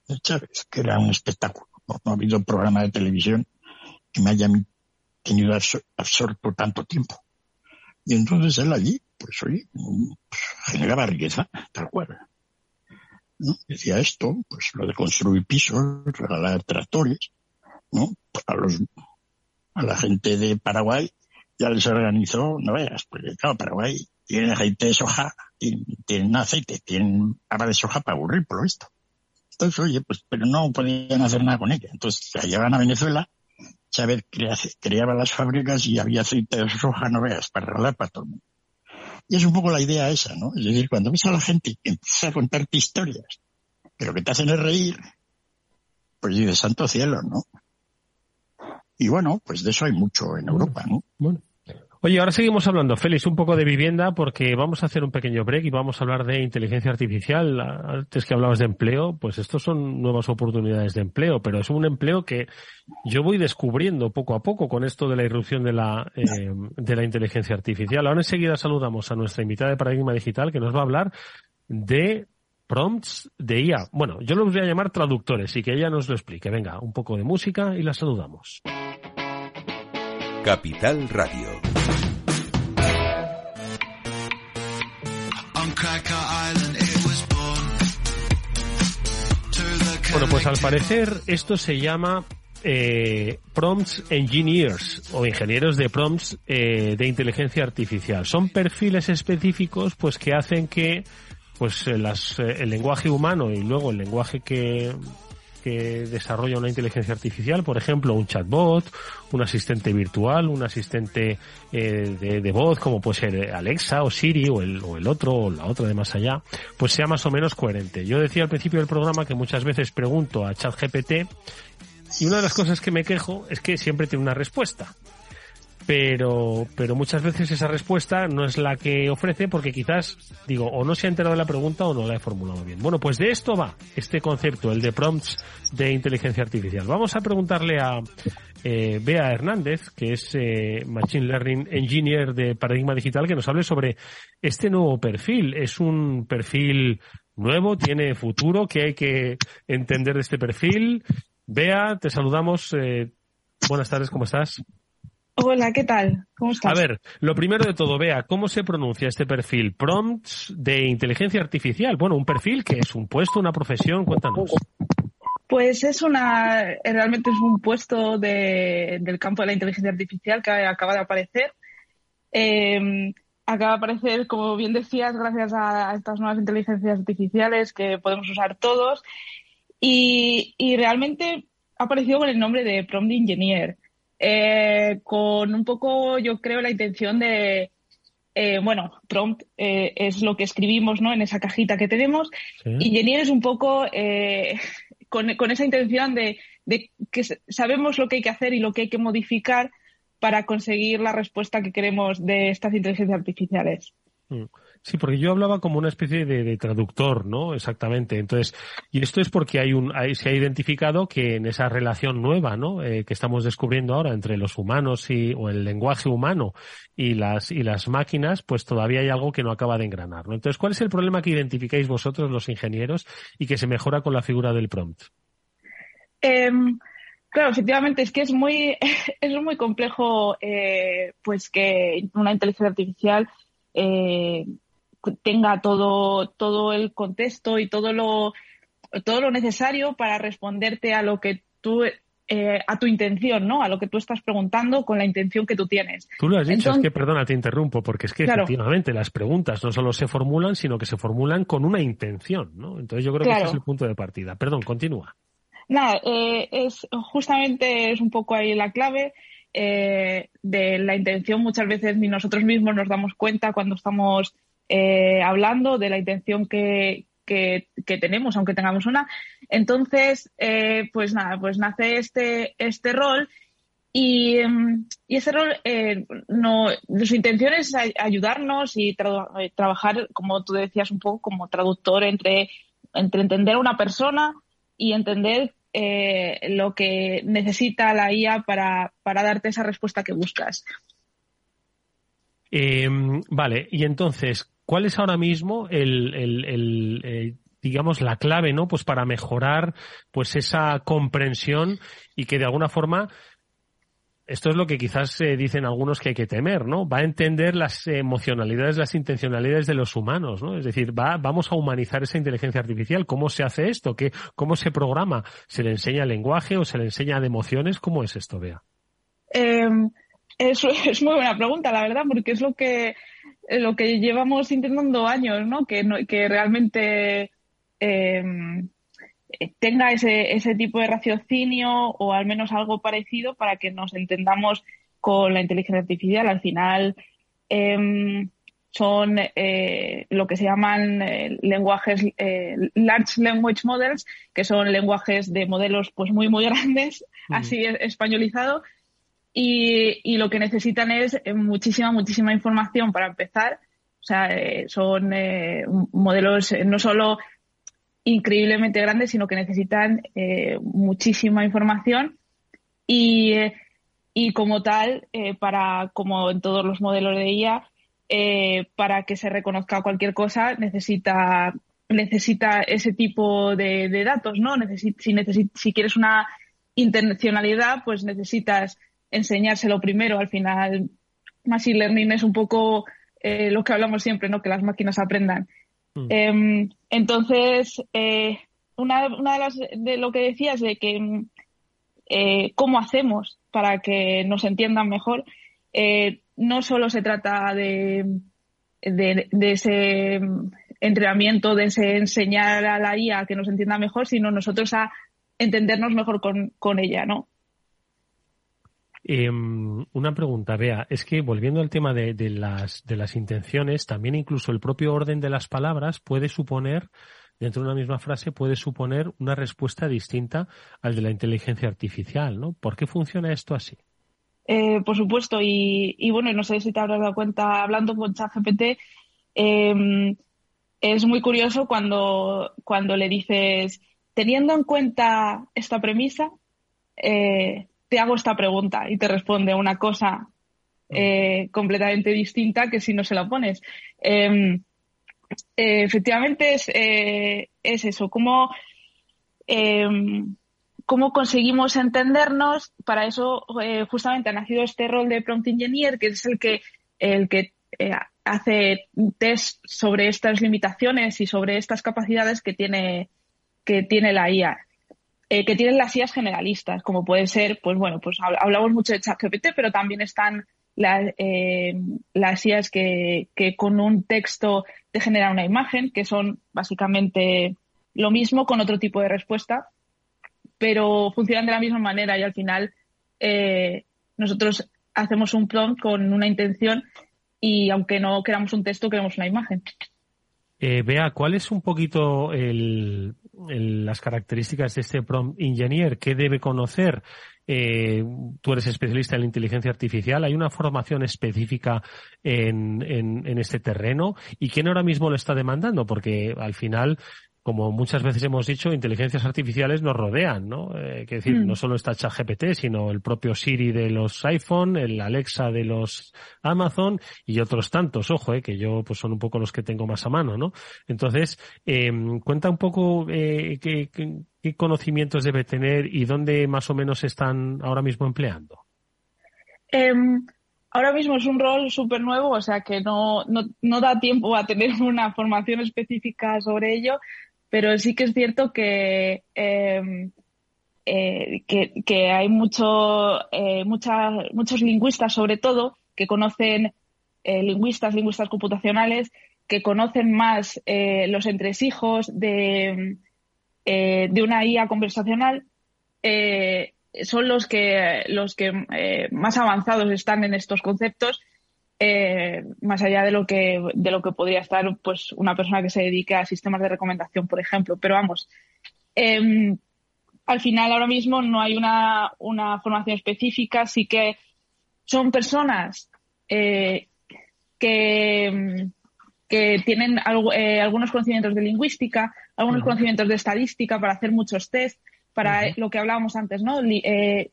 de Chávez, que era un espectáculo. No, ha habido programa de televisión que me haya tenido absorto tanto tiempo. Y entonces él allí, pues oye, pues, generaba riqueza, tal cual. Decía esto, pues lo de construir pisos, regalar tractores, ¿no? A los, a la gente de Paraguay ya les organizó, no veas, porque claro, Paraguay tiene aceite de soja, tienen, aceite, tienen agua de soja para aburrir, por lo visto. Entonces, oye, pues, pero no podían hacer nada con ella. Entonces, la llevan a Venezuela, Chávez creaba las fábricas y había aceite de soja, no veas, para regalar para todo el mundo. Y es un poco la idea esa, ¿no? Es decir, cuando ves a la gente que empieza a contarte historias, pero que te hacen es reír, pues dices, santo cielo, ¿no? Y bueno, pues de eso hay mucho en Europa, ¿no? Bueno. Oye, ahora seguimos hablando, Félix, un poco de vivienda porque vamos a hacer un pequeño break y vamos a hablar de inteligencia artificial. Antes que hablabas de empleo, pues estos son nuevas oportunidades de empleo, pero es un empleo que yo voy descubriendo poco a poco con esto de la irrupción de la, eh, de la inteligencia artificial. Ahora enseguida saludamos a nuestra invitada de Paradigma Digital que nos va a hablar de prompts de IA. Bueno, yo los voy a llamar traductores y que ella nos lo explique. Venga, un poco de música y la saludamos. Capital Radio. Bueno, pues al parecer esto se llama eh, prompts engineers o ingenieros de prompts eh, de inteligencia artificial. Son perfiles específicos pues que hacen que pues eh, el lenguaje humano y luego el lenguaje que, que desarrolla una inteligencia artificial, por ejemplo, un chatbot, un asistente virtual, un asistente eh, de, voz, como puede ser Alexa o Siri o el, o el otro o la otra de más allá, pues sea más o menos coherente. Yo decía al principio del programa que muchas veces pregunto a ChatGPT y una de las cosas que me quejo es que siempre tiene una respuesta. Pero, pero muchas veces esa respuesta no es la que ofrece porque quizás, digo, o no se ha enterado de la pregunta o no la he formulado bien. Bueno, pues de esto va este concepto, el de prompts de inteligencia artificial. Vamos a preguntarle a eh, Bea Hernández, que es eh, Machine Learning Engineer de Paradigma Digital, que nos hable sobre este nuevo perfil. Es un perfil nuevo, tiene futuro, ¿qué hay que entender de este perfil? Bea, te saludamos. Eh, buenas tardes, ¿cómo estás? Hola, ¿qué tal? ¿Cómo estás? A ver, lo primero de todo, vea, ¿cómo se pronuncia este perfil? Prompts de inteligencia artificial. Bueno, un perfil que es un puesto, una profesión, cuéntanos. Pues es una, realmente es un puesto de, del campo de la inteligencia artificial que acaba de aparecer. Em, acaba de aparecer, como bien decías, gracias a estas nuevas inteligencias artificiales que podemos usar todos. Y, y realmente ha aparecido con el nombre de Prompt Engineer eh, con un poco, yo creo, la intención de, eh, bueno, prompt eh, es lo que escribimos ¿no? en esa cajita que tenemos y Genier es un poco eh, con, con, esa intención de, de, que sabemos lo que hay que hacer y lo que hay que modificar para conseguir la respuesta que queremos de estas inteligencias artificiales. Mm. Sí, porque yo hablaba como una especie de, traductor, ¿no? Exactamente. Entonces, y esto es porque hay un, se ha identificado que en esa relación nueva, ¿no? Eh, que estamos descubriendo ahora entre los humanos y, o el lenguaje humano y las, y las máquinas, pues todavía hay algo que no acaba de engranar, ¿no? Entonces, ¿cuál es el problema que identificáis vosotros, los ingenieros, y que se mejora con la figura del prompt? Em, claro, efectivamente, es que es muy, es muy complejo, eh, pues que una inteligencia artificial eh, tenga todo, todo el contexto y todo lo, todo lo necesario para responderte a lo que tú eh, a tu intención, ¿no? A lo que tú estás preguntando con la intención que tú tienes. Tú lo has dicho, es que, perdona, te interrumpo, porque es que efectivamente las preguntas no solo se formulan, sino que se formulan con una intención, ¿no? Entonces yo creo que ese es el punto de partida. Perdón, continúa. Nada, eh, es justamente es un poco ahí la clave eh, de la intención. Muchas veces ni nosotros mismos nos damos cuenta cuando estamos eh, hablando de la intención que, que, tenemos, aunque tengamos una. Entonces, eh, pues nada, pues nace este, este rol y, y ese rol, eh, no, su intención es ayudarnos y trabajar, como tú decías, un poco como traductor entre, entre entender a una persona y entender lo que necesita la IA para, para darte esa respuesta que buscas. vale, y entonces, ¿Cuál es ahora mismo el, el, el eh, digamos la clave, no? Pues para mejorar pues esa comprensión y que de alguna forma esto es lo que quizás eh, dicen algunos que hay que temer, ¿no? Va a entender las emocionalidades, las intencionalidades de los humanos, ¿no? Es decir, va, vamos a humanizar esa inteligencia artificial. ¿Cómo se hace esto? ¿Qué, ¿Cómo se programa? ¿Se le enseña lenguaje o se le enseña de emociones? ¿Cómo es esto, Bea? Eh, es, es muy buena pregunta, la verdad, porque es lo que lo que llevamos intentando años, ¿no? Que, que realmente eh, tenga ese, ese tipo de raciocinio o al menos algo parecido para que nos entendamos con la inteligencia artificial. Al final em, son eh, lo que se llaman eh, lenguajes large language models, que son lenguajes de modelos pues muy muy grandes, así españolizado, y, lo que necesitan es eh, muchísima, muchísima información para empezar. O sea, eh, son eh, modelos no solo increíblemente grandes, sino que necesitan muchísima información y, y como tal, para, como en todos los modelos de IA, para que se reconozca cualquier cosa necesita necesita ese tipo de, datos, ¿no? si, si quieres una intencionalidad, pues necesitas enseñárselo primero. Al final, Machine Learning es un poco eh, lo que hablamos siempre, ¿no? Que las máquinas aprendan. Mm. Em, entonces, eh, una, una, de las de lo que decías de que eh, cómo hacemos para que nos entiendan mejor, no solo se trata de, de, de, ese entrenamiento, de ese enseñar a la IA que nos entienda mejor, sino nosotros a entendernos mejor con, con ella, ¿no? Eh, una pregunta, Bea, es que volviendo al tema de, las, intenciones, también incluso el propio orden de las palabras puede suponer, dentro de una misma frase, puede suponer una respuesta distinta al de la inteligencia artificial, ¿no? ¿Por qué funciona esto así? eh, por supuesto. Y, bueno, no sé si te habrás dado cuenta, hablando con ChatGPT, eh, es muy curioso cuando, cuando le dices, teniendo en cuenta esta premisa, eh, te hago esta pregunta y te responde una cosa eh, completamente distinta que si no se la pones. Em, efectivamente es, es eso, cómo em, cómo conseguimos entendernos. Para eso eh, justamente ha nacido este rol de prompt engineer, que es el que, el que eh, hace test sobre estas limitaciones y sobre estas capacidades que tiene, que tiene la IA. Eh, que tienen las IAs generalistas, como puede ser, pues bueno, pues hablamos mucho de ChatGPT, pero también están las, las IAs que, que con un texto te generan una imagen, que son básicamente lo mismo con otro tipo de respuesta, pero funcionan de la misma manera y al final eh, nosotros hacemos un prompt con una intención y aunque no queramos un texto, queremos una imagen. Eh, Bea, ¿cuál es un poquito el, las características de este prompt engineer? ¿Qué debe conocer? Eh, tú eres especialista en la inteligencia artificial. ¿Hay una formación específica en, en, en, este terreno? ¿Y quién ahora mismo lo está demandando? Porque al final como muchas veces hemos dicho, inteligencias artificiales nos rodean, ¿no? Eh, que decir, mm. no solo está ChatGPT, sino el propio Siri de los iPhone, el Alexa de los Amazon y otros tantos, ojo, eh, que yo pues son un poco los que tengo más a mano, ¿no? Entonces, eh, cuenta un poco eh, qué, qué, conocimientos debe tener y dónde más o menos están ahora mismo empleando. Em, ahora mismo es un rol súper nuevo, o sea que no, no, no da tiempo a tener una formación específica sobre ello, pero sí que es cierto que, em, eh, que, hay mucho, eh, muchos lingüistas, sobre todo, que conocen eh, lingüistas, lingüistas computacionales, que conocen más los entresijos de, de una IA conversacional. son los que, los que más avanzados están en estos conceptos eh, más allá de lo que de lo que podría estar pues una persona que se dedique a sistemas de recomendación por ejemplo. Pero vamos em, al final ahora mismo no hay una, una, formación específica. Sí que son personas eh, que que tienen eh, algunos conocimientos de lingüística algunos conocimientos de estadística para hacer muchos test para lo que hablábamos antes no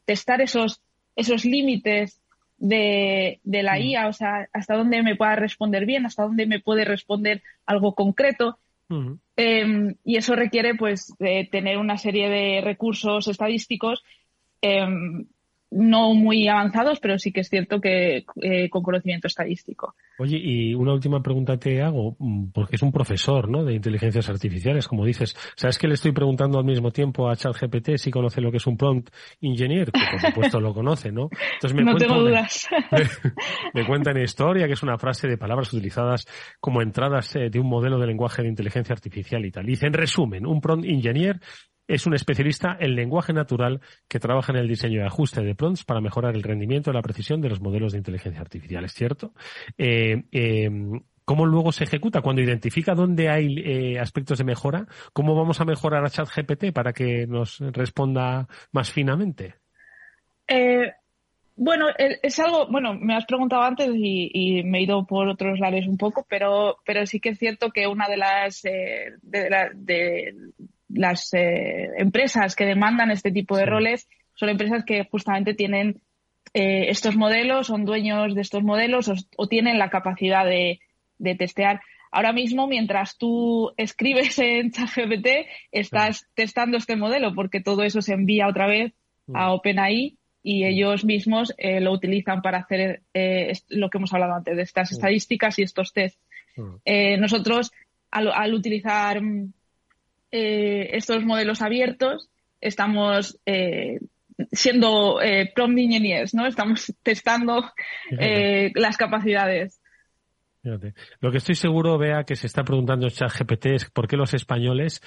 testar esos esos límites de, de la mm. IA, o sea, hasta dónde me pueda responder bien, hasta dónde me puede responder algo concreto. Em, y eso requiere, pues, de tener una serie de recursos estadísticos em, no muy avanzados, pero sí que es cierto que eh, con conocimiento estadístico. Oye, y una última pregunta te hago, mm, porque es un profesor, ¿no? De inteligencias artificiales, como dices. ¿Sabes que le estoy preguntando al mismo tiempo a ChatGPT si conoce lo que es un prompt engineer? Que por supuesto lo conoce, ¿no? Entonces me no tengo dudas. Me, cuenta en historia que es una frase de palabras utilizadas como entradas eh, de un modelo de lenguaje de inteligencia artificial y tal. Dice, en resumen, un prompt engineer es un especialista en lenguaje natural que trabaja en el diseño y ajuste de prompts para mejorar el rendimiento y la precisión de los modelos de inteligencia artificial, ¿es cierto? Eh, eh, ¿Cómo luego se ejecuta? Cuando identifica dónde hay eh, aspectos de mejora, ¿cómo vamos a mejorar a ChatGPT para que nos responda más finamente? bueno, es algo, bueno, me has preguntado antes y, me he ido por otros lados un poco, pero, pero sí que es cierto que una de las, las eh, empresas que demandan este tipo de roles son empresas que justamente tienen eh, estos modelos, son dueños de estos modelos o, tienen la capacidad de, testear. Ahora mismo, mientras tú escribes en ChatGPT, estás testando este modelo porque todo eso se envía otra vez a mm. OpenAI y mm. ellos mismos eh, lo utilizan para hacer lo que hemos hablado antes de estas mm. estadísticas y estos tests. nosotros, al utilizar eh, estos modelos abiertos, estamos eh, siendo eh, prompt engineers, ¿no? Estamos testando eh, las capacidades. Lo que estoy seguro, vea que se está preguntando ChatGPT es por qué los españoles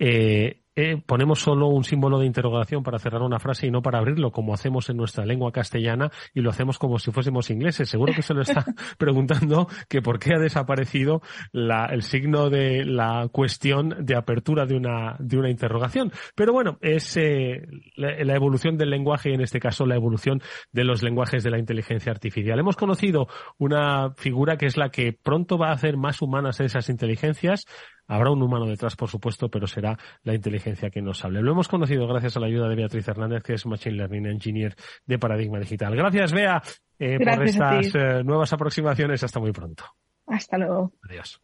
eh, eh, ponemos solo un símbolo de interrogación para cerrar una frase y no para abrirlo, como hacemos en nuestra lengua castellana y lo hacemos como si fuésemos ingleses. Seguro que se lo está preguntando que por qué ha desaparecido la, el signo de la cuestión de apertura de una, de una interrogación. Pero bueno, es eh, la, evolución del lenguaje y en este caso la evolución de los lenguajes de la inteligencia artificial. Hemos conocido una figura que es la que pronto va a hacer más humanas esas inteligencias, Habrá un humano detrás, por supuesto, pero será la inteligencia que nos hable. Lo hemos conocido gracias a la ayuda de Beatriz Hernández, que es Machine Learning Engineer de Paradigma Digital. Gracias, Bea, eh, por estas eh, nuevas aproximaciones. Hasta muy pronto. Hasta luego. Adiós.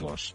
riesgos.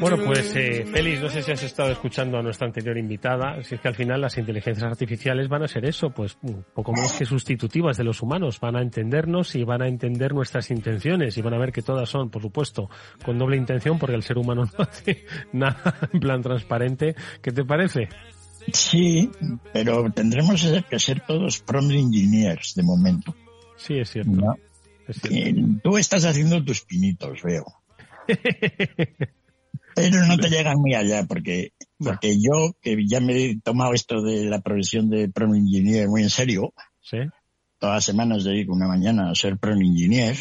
Bueno, pues eh, Félix, no sé si has estado escuchando a nuestra anterior invitada, si es que al final las inteligencias artificiales van a ser eso, pues poco más que sustitutivas de los humanos, van a entendernos y van a entender nuestras intenciones y van a ver que todas son, por supuesto, con doble intención porque el ser humano no hace nada en plan transparente. ¿Qué te parece? Sí, pero tendremos que ser todos prompt engineers de momento. Sí, es cierto. Es cierto. Eh, tú estás haciendo tus pinitos, veo. Pero no te llegan muy allá, porque, porque yo, que ya me he tomado esto de la profesión de Pro Engineer muy en serio, ¿Sí? todas las semanas dedico una mañana a ser Pro Engineer.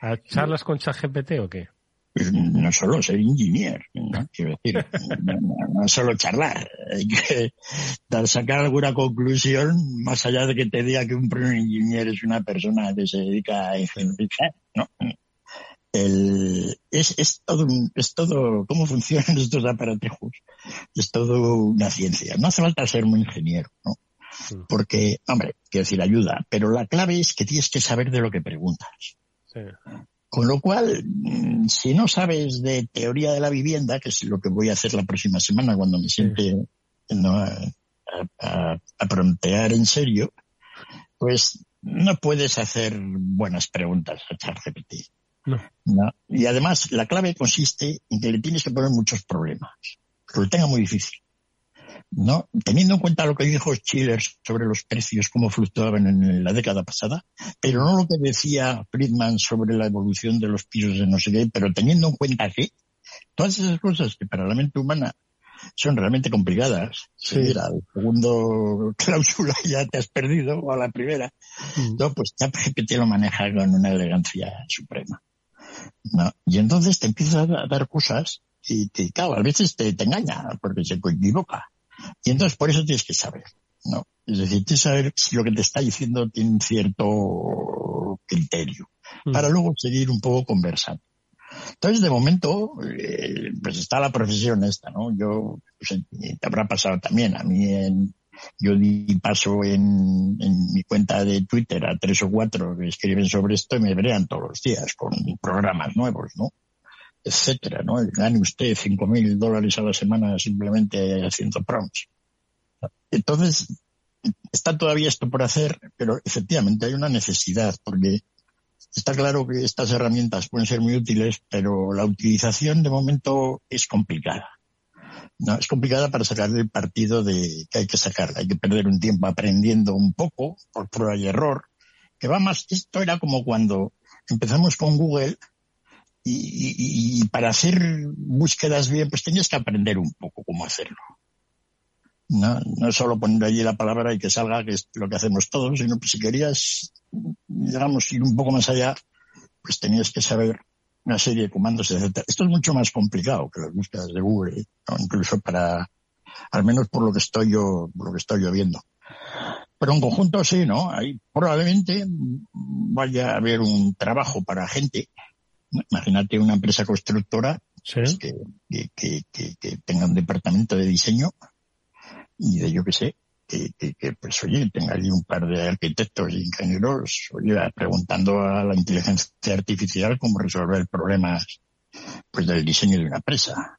¿A charlas con ChatGPT o qué? No solo ser ingeniero, ¿no? quiero decir, no, solo charlar, hay que sacar alguna conclusión más allá de que te diga que un Engineer es una persona que se dedica a ingeniería, ¿no? El, es, es todo, es todo, cómo funcionan estos aparatejos, es todo una ciencia. No hace falta ser muy ingeniero, ¿no? Porque, hombre, quiero decir, ayuda, pero la clave es que tienes que saber de lo que preguntas. Con lo cual, mm, si no sabes de teoría de la vivienda, que es lo que voy a hacer la próxima semana cuando me siente a, a, prontear en serio, pues no puedes hacer buenas preguntas a ChatGPT. No. Y además, la clave consiste en que le tienes que poner muchos problemas, que lo tenga muy difícil. ¿no? Teniendo en cuenta lo que dijo Schiller sobre los precios, cómo fluctuaban en la década pasada, pero no lo que decía Friedman sobre la evolución de los pisos de no sé qué, pero teniendo en cuenta que todas esas cosas que para la mente humana son realmente complicadas. Sí. Mira, el segundo cláusula ya te has perdido, o a la primera. Mm. No, pues te lo maneja con una elegancia suprema. ¿No? Y entonces te empiezas a dar cosas y te, claro, a veces te, te engaña porque se equivoca. Y entonces por eso tienes que saber, ¿no? Es decir, tienes que saber si lo que te está diciendo tiene un cierto criterio, mm. para luego seguir un poco conversando. Entonces, de momento, eh, pues está la profesión esta, ¿no? Yo, pues, te habrá pasado también. A mí, en, yo di paso en, mi cuenta de Twitter a tres o cuatro que escriben sobre esto y me brean todos los días con programas nuevos, ¿no? Etcétera, ¿no? Gane usted cinco mil dólares a la semana simplemente haciendo prompts. Entonces, está todavía esto por hacer, pero efectivamente hay una necesidad porque Está claro que estas herramientas pueden ser muy útiles, pero la utilización de momento es complicada. No, es complicada para sacar el partido de que hay que sacar. Hay que perder un tiempo aprendiendo un poco por prueba y error. Que va más, esto era como cuando empezamos con Google y, para hacer búsquedas bien, pues tenías que aprender un poco cómo hacerlo. No, no solo poner allí la palabra y que salga, que es lo que hacemos todos, sino que si querías, digamos, ir un poco más allá, pues tenías que saber una serie de comandos, etcétera. Esto es mucho más complicado que las búsquedas de Google, incluso para, al menos por lo que estoy yo, por lo que estoy yo viendo. Pero en conjunto sí, ¿no? Ahí probablemente vaya a haber un trabajo para gente. Imagínate una empresa constructora pues, que, que, que, que, tenga un departamento de diseño y de yo que sé, que, pues oye, tenga allí un par de arquitectos y ingenieros, oye, preguntando a la inteligencia artificial cómo resolver problemas pues del diseño de una empresa.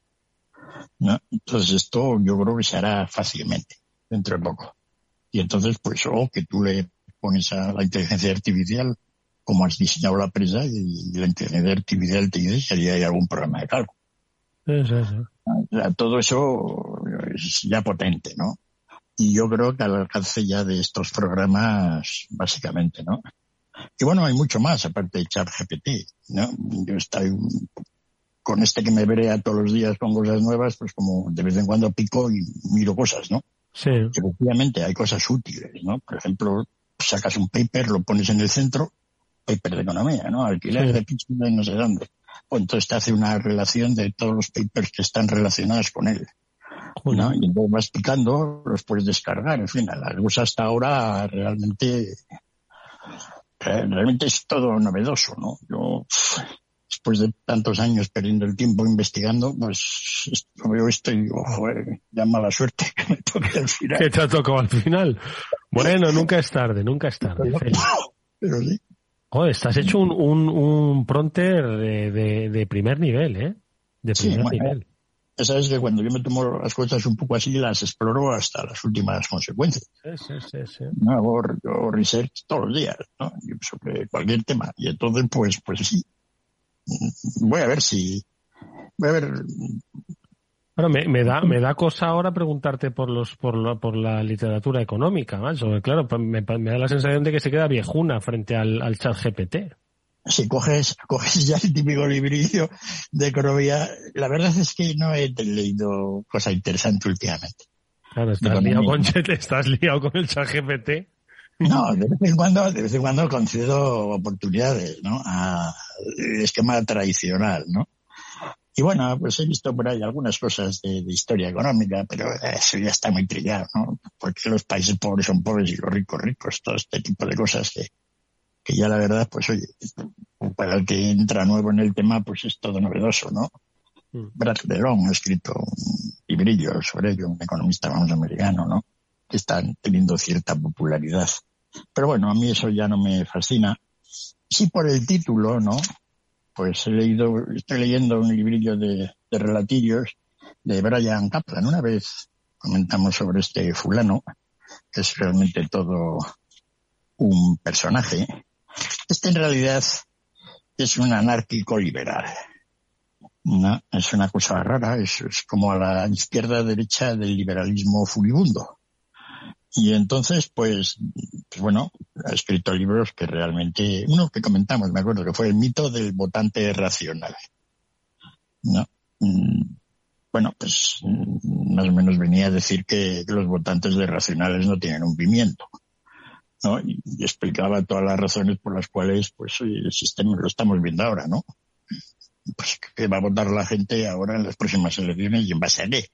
¿no? Entonces esto yo creo que se hará fácilmente, dentro de poco. Y entonces, pues, o que tú le pones a la inteligencia artificial cómo has diseñado la empresa y, la inteligencia artificial te dice si hay algún problema de cálculo. todo eso es ya potente, ¿no? Y yo creo que al alcance ya de estos programas, básicamente, ¿no? Y bueno, hay mucho más aparte de ChatGPT, ¿no? Yo estoy con este que me veré todos los días con cosas nuevas, pues como de vez en cuando pico y miro cosas, ¿no? Sí. Efectivamente, hay cosas útiles, ¿no? Por ejemplo, sacas un paper, lo pones en el centro, paper de economía, ¿no? Alquiler de pitching de no sé dónde. Pues entonces te hace una relación de todos los papers que están relacionados con él. ¿No? Y luego vas picando, los puedes descargar. En fin, la luz hasta ahora realmente, eh, realmente es todo novedoso, ¿no? Yo, después de tantos años perdiendo el tiempo investigando, pues veo esto y digo, joder, ya mala suerte que me toque al final. Que te ha tocado al final. Bueno, nunca es tarde, nunca es tarde. Pero, sí. Joder, estás hecho un, un, un pronter de, de, de, primer nivel, ¿eh? De primer nivel sabes que cuando yo me tomo las cosas un poco así, las exploro hasta las últimas consecuencias. Sí, sí, sí, ¿no? Hago, research todos los días, ¿no? Sobre cualquier tema. Y entonces, pues, pues sí. Voy a ver si, voy a ver. Bueno, me, me da, me da cosa ahora preguntarte por los, por la, por la literatura económica, macho. Claro, me, me, da la sensación de que se queda viejuna frente al, al chat GPT si coges, coges ya el típico librillo de economía, la verdad es que no he leído cosa interesante últimamente. Claro, estás liado con estás liado con el chat GPT. No, de vez en cuando, de vez en cuando concedo oportunidades, ¿no? A esquema tradicional, ¿no? Y bueno, pues he visto por ahí algunas cosas de, de, historia económica, pero eso ya está muy trillado, ¿no? Porque los países pobres son pobres y los ricos ricos, todo este tipo de cosas que, que ya la verdad, pues oye, para el que entra nuevo en el tema, pues es todo novedoso, ¿no? Mm. Brad Delon ha escrito un librillo sobre ello, un economista, vamos, americano, ¿no? Que está teniendo cierta popularidad. Pero bueno, a mí eso ya no me fascina. Sí por el título, ¿no? Pues he leído, estoy leyendo un librillo de, de relatillos de Brian Kaplan. Una vez comentamos sobre este fulano, que es realmente todo un personaje, este en realidad es un anárquico liberal. ¿no? Es una cosa rara, es, como a la izquierda derecha del liberalismo furibundo. Y entonces, pues, pues, bueno, ha escrito libros que realmente, uno que comentamos, me acuerdo, que fue el mito del votante racional. ¿no? Mm, bueno, pues mm, más o menos venía a decir que los votantes de racionales no tienen un pimiento. ¿No? Y, explicaba todas las razones por las cuales, pues, el sistema lo estamos viendo ahora, ¿no? Pues que va a votar la gente ahora en las próximas elecciones y en base a qué,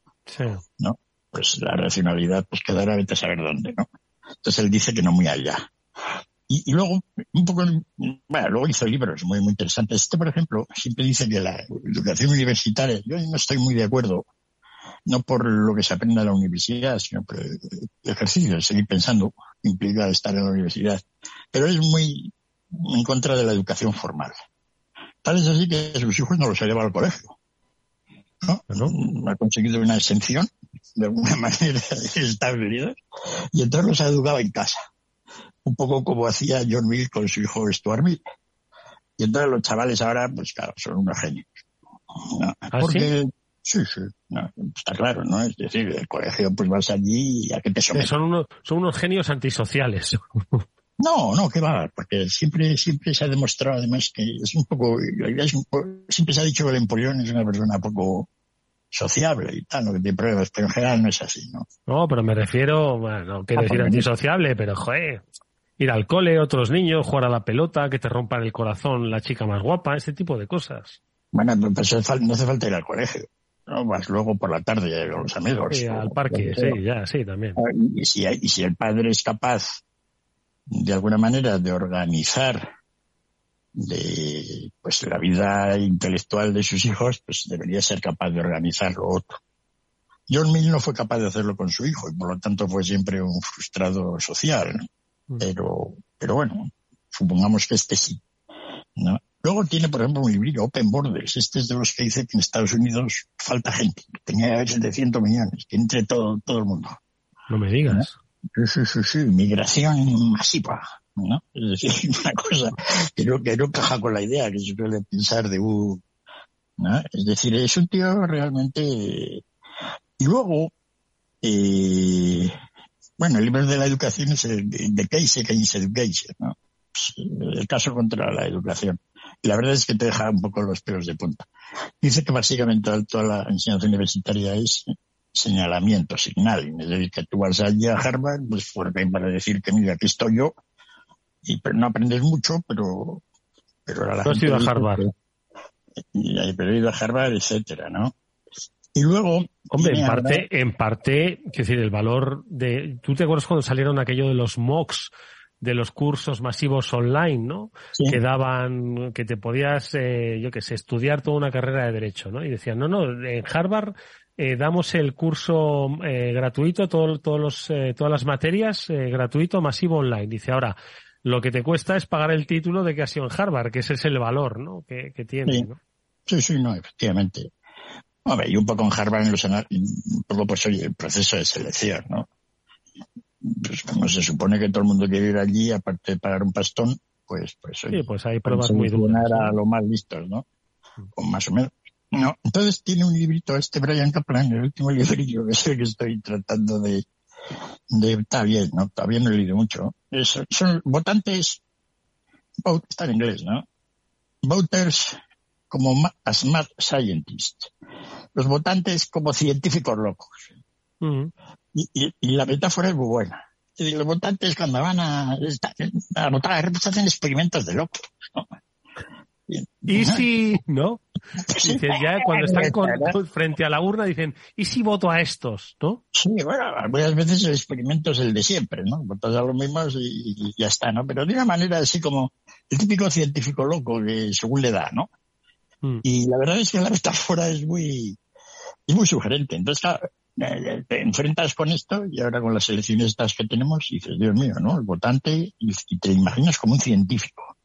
¿no? Pues la racionalidad, pues quedará vete a saber dónde, ¿no? Entonces él dice que no muy allá. Y, y, luego, un poco, bueno, luego hizo libros muy, muy interesantes. Este, por ejemplo, siempre dice que la educación universitaria, yo no estoy muy de acuerdo no por lo que se aprende en la universidad, sino por el ejercicio seguir pensando, implica estar en la universidad. Pero es muy en contra de la educación formal. Tal es así que sus hijos no los ha llevado al colegio. ¿no? Ha conseguido una exención, de alguna manera, de Estados Unidos, y entonces los ha educado en casa. Un poco como hacía John Mill con su hijo Stuart Mill. Y entonces los chavales ahora, pues claro, son unos genios. ¿Ah, porque, sí, sí, está claro, ¿no? Es decir, el colegio, pues vas allí y a qué te sometes. Son unos, son unos genios antisociales. No, no, que va, porque siempre, siempre se ha demostrado además que es un poco, es un poco siempre se ha dicho que el Empoleón es una persona poco sociable y tal, lo que te pruebas, pero en general no es así, ¿no? No, pero me refiero, bueno, no quiero decir antisociable, pero joder, ir al cole, otros niños, jugar a la pelota, que te rompan el corazón la chica más guapa, ese tipo de cosas. Bueno, no hace falta ir al colegio. ¿No? Vas luego por la tarde con los amigos. Sí, al parque, sí, ya, sí, también. Ah, y si, y si el padre es capaz, de alguna manera, de organizar de pues la vida intelectual de sus hijos, pues debería ser capaz de organizarlo otro. John Mill no fue capaz de hacerlo con su hijo y por lo tanto fue siempre un frustrado social. Mm. Pero, pero bueno, supongamos que este sí. ¿no? Luego tiene, por ejemplo, un libro, Open Borders. Este es de los que dice que en Estados Unidos falta gente. Tenía 700 millones, que entre todo, todo el mundo. No me digas. Sí, sí, sí, migración masiva. ¿no? Es decir, una cosa que no, que no caja con la idea que se suele pensar de un... ¿no? Es decir, es un tío realmente... Y luego, eh, bueno, el libro de la educación es el de Case Keynes Education, ¿no? el caso contra la educación. Y la verdad es que te deja un poco los pelos de punta. Dice que básicamente toda la enseñanza universitaria es señalamiento, signaling. Es decir, que tú vas allí a Harvard, pues para decir que mira, aquí estoy yo, y pero no aprendes mucho, pero... pero la has ido a Harvard. Y, pero he ido a Harvard, etcétera, ¿no? Y luego... Hombre, en parte, en parte, quiero decir, el valor de... ¿Tú te acuerdas cuando salieron aquello de los MOOCs de los cursos masivos online, ¿no? Que daban, que te podías, eh, yo qué sé, estudiar toda una carrera de derecho, ¿no? Y decían, no, no, en Harvard eh, damos el curso eh, gratuito, todo, todos los, eh, todas las materias eh, gratuito, masivo online. Dice, ahora, lo que te cuesta es pagar el título de que has sido en Harvard, que ese es el valor, ¿no? Que, que tiene, sí. ¿no? Sí, sí, no, efectivamente. Hombre, y un poco en Harvard, en los, un poco pues oye, el proceso de selección, ¿no? Pues como se supone que todo el mundo quiere ir allí, aparte de pagar un pastón, pues, pues, sí, pues hay pruebas muy duras. a lo más listos, ¿no? O más o menos. No, entonces tiene un librito este Brian Kaplan, el último librillo que sé que estoy tratando de, de, está bien, ¿no? Todavía no he leído mucho. Es, son votantes, está en inglés, ¿no? Voters como as mad scientists. Los votantes como científicos locos. Mm. Y, y, y, la metáfora es muy buena. Y los votantes cuando van a, a votar pues hacen experimentos de locos. ¿no? Y si, ¿no? Dicen, ya cuando están con, frente a la urna dicen, ¿y si voto a estos? ¿No? Sí, bueno, algunas veces el experimento es el de siempre, ¿no? Votas a los mismos y, y, ya está, ¿no? Pero de una manera así como el típico científico loco que según le da, ¿no? Mm. Y la verdad es que la metáfora es muy, es muy sugerente. Entonces, claro, te enfrentas con esto y ahora con las elecciones estas que tenemos dices, Dios mío, ¿no? El votante y te imaginas como un científico,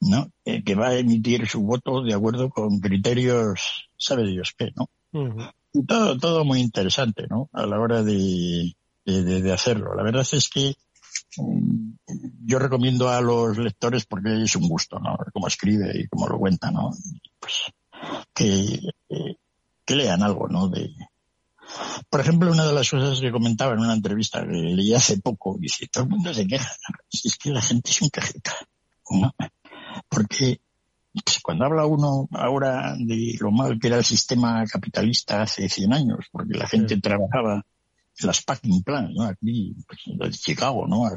¿no? Eh, que va a emitir su voto de acuerdo con criterios, sabe Dios qué, ¿no? Uh -huh. Y todo, todo muy interesante, ¿no? A la hora de, de, de hacerlo. La verdad es que um, yo recomiendo a los lectores porque es un gusto, ¿no? Cómo escribe y cómo lo cuenta, ¿no? Pues que, eh, que lean algo, ¿no? De, por ejemplo, una de las cosas que comentaba en una entrevista que leí hace poco, dice, todo el mundo se queja, si es que la gente es un cajeta, ¿no? Porque pues, cuando habla uno ahora de lo mal que era el sistema capitalista hace 100 años, porque la gente sí. trabajaba en las packing plants, ¿no? Aquí, pues, en Chicago, ¿no?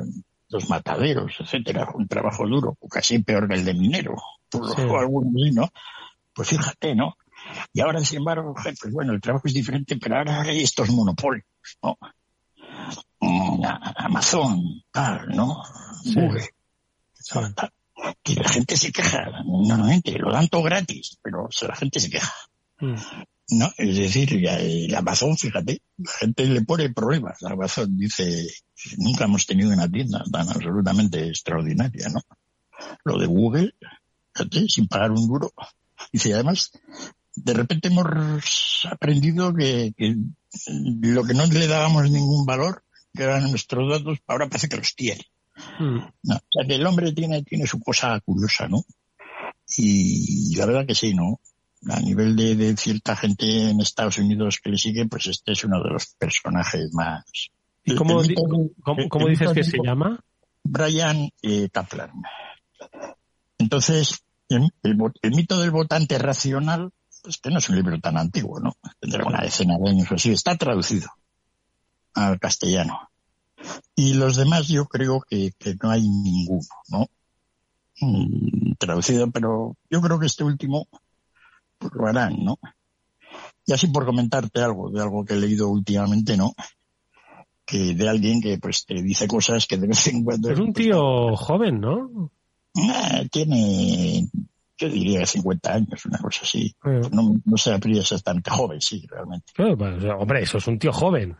Los mataderos, etcétera, un trabajo duro, casi peor que el de minero, por sí. algunos, ¿no? Pues fíjate, ¿no? Y ahora, sin embargo, pues bueno, el trabajo es diferente, pero ahora hay estos monopolios, ¿no? Amazon, tal, ¿no? Sí. Google, tal. Que la gente se queja, normalmente, lo dan todo gratis, pero la gente se queja. Mm. ¿No? Es decir, el Amazon, fíjate, la gente le pone problemas. La Amazon dice, nunca hemos tenido una tienda tan absolutamente extraordinaria, ¿no? Lo de Google, fíjate, sin pagar un duro. Dice, además, de repente hemos aprendido que, que, lo que no le dábamos ningún valor, que eran nuestros datos, ahora parece que los tiene. Mm. No, o sea que el hombre tiene, tiene su cosa curiosa, ¿no? Y la verdad que sí, ¿no? A nivel de, cierta gente en Estados Unidos que le sigue, pues este es uno de los personajes más. ¿Y cómo, dices que se llama? Brian eh, Kaplan. Entonces, el, mito del votante racional, que no es un libro tan antiguo, ¿no? Tendrá una decena de años así, está traducido al castellano. Y los demás yo creo que, no hay ninguno, ¿no? Mm, traducido, pero yo creo que este último pues lo harán, ¿no? Y así por comentarte algo, de algo que he leído últimamente, ¿no? Que de alguien que pues te dice cosas que de vez en cuando... Es un pues, tío joven, ¿no? Eh, tiene, yo diría 50 años, una cosa así. No, no sé, es bastante joven, sí, realmente. hombre, eso es un tío joven.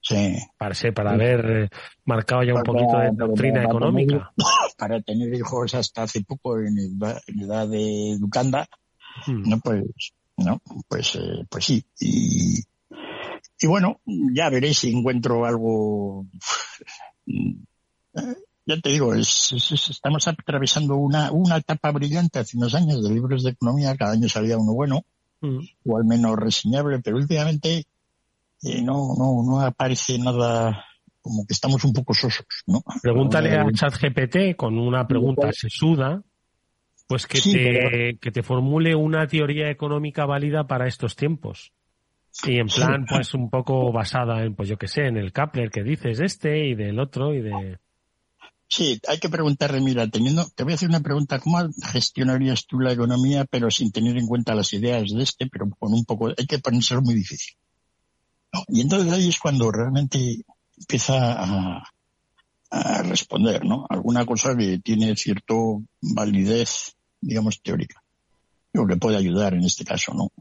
Sí. Para, para haber eh, marcado ya un poquito de doctrina económica. para tener hijos hasta hace poco en edad, de educanda, hmm. no, pues, no, pues, eh, pues sí. Y, y bueno, ya veré si encuentro algo ya te digo, estamos atravesando una, una etapa brillante hace unos años de libros de economía, cada año salía uno bueno, mm. o al menos reseñable, pero últimamente eh, no, no, no aparece nada como que estamos un poco sosos, ¿no? Pregúntale a ChatGPT con una pregunta sesuda, pues que, te, que te formule una teoría económica válida para estos tiempos. Y en plan, pues un poco basada en, pues yo qué sé, en el Kapler que dices este y del otro y de... Sí, hay que preguntarle, mira, teniendo, te voy a hacer una pregunta, ¿cómo gestionarías tú la economía, pero sin tener en cuenta las ideas de este, pero con un poco, hay que ponérselo muy difícil. Y entonces ahí es cuando realmente empieza a, responder, ¿no? Alguna cosa que tiene cierto validez, digamos, teórica. Lo que puede ayudar en este caso, ¿no?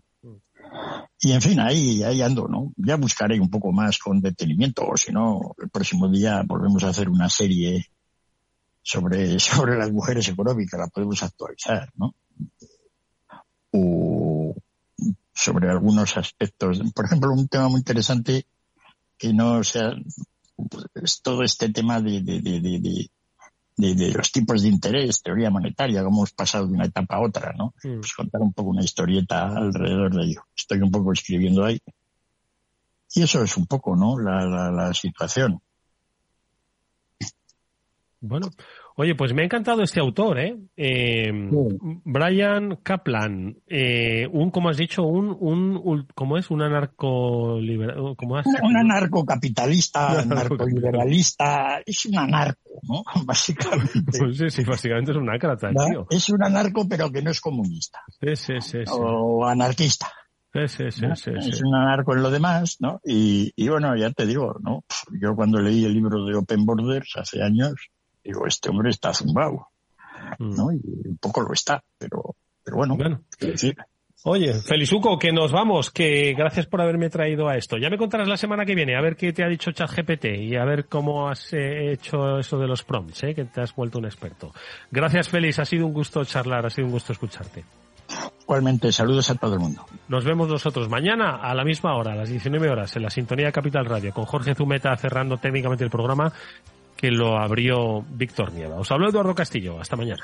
Y en fin, ahí, ahí ando, ¿no? Ya buscaré un poco más con detenimiento, o si no, el próximo día volvemos a hacer una serie sobre, sobre las mujeres económicas, la podemos actualizar, ¿no? O sobre algunos aspectos. Por ejemplo, un tema muy interesante que no sea, es todo este tema de, de, de, de, de los tipos de interés, teoría monetaria, cómo hemos pasado de una etapa a otra, ¿no? Pues contar un poco una historieta alrededor de ello. Estoy un poco escribiendo ahí. Y eso es un poco, ¿no? La, la, la situación. Bueno, oye, pues me ha encantado este autor, ¿eh? eh Brian Kaplan, eh, un, como has dicho, un, un, ¿cómo es? Un anarco ¿cómo has... Un anarcocapitalista, anarcoliberalista, es un anarco, ¿no? Básicamente. Pues sí, sí, básicamente es un anarco, tío. Es un anarco, pero que no es comunista. Sí, sí, sí. O anarquista. Sí, sí, sí, sí, Es un anarco en lo demás, ¿no? Y, y bueno, ya te digo, ¿no? Yo cuando leí el libro de Open Borders hace años, digo, este hombre está zumbado, mm. ¿no? Y un poco lo está, pero, pero bueno, bueno. decir. Oye, Felizuco, que nos vamos, que gracias por haberme traído a esto. Ya me contarás la semana que viene, a ver qué te ha dicho ChatGPT y a ver cómo has eh, hecho eso de los prompts, ¿eh? que te has vuelto un experto. Gracias, Félix, ha sido un gusto charlar, ha sido un gusto escucharte. Igualmente, saludos a todo el mundo. Nos vemos nosotros mañana a la misma hora, a las 19 horas, en la sintonía Capital Radio, con Jorge Zumeta cerrando técnicamente el programa que lo abrió Víctor Nieva. Os habló Eduardo Castillo. Hasta mañana.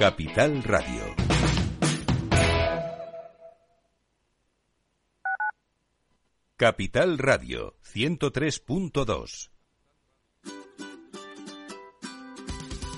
Capital Radio. Capital Radio 103.2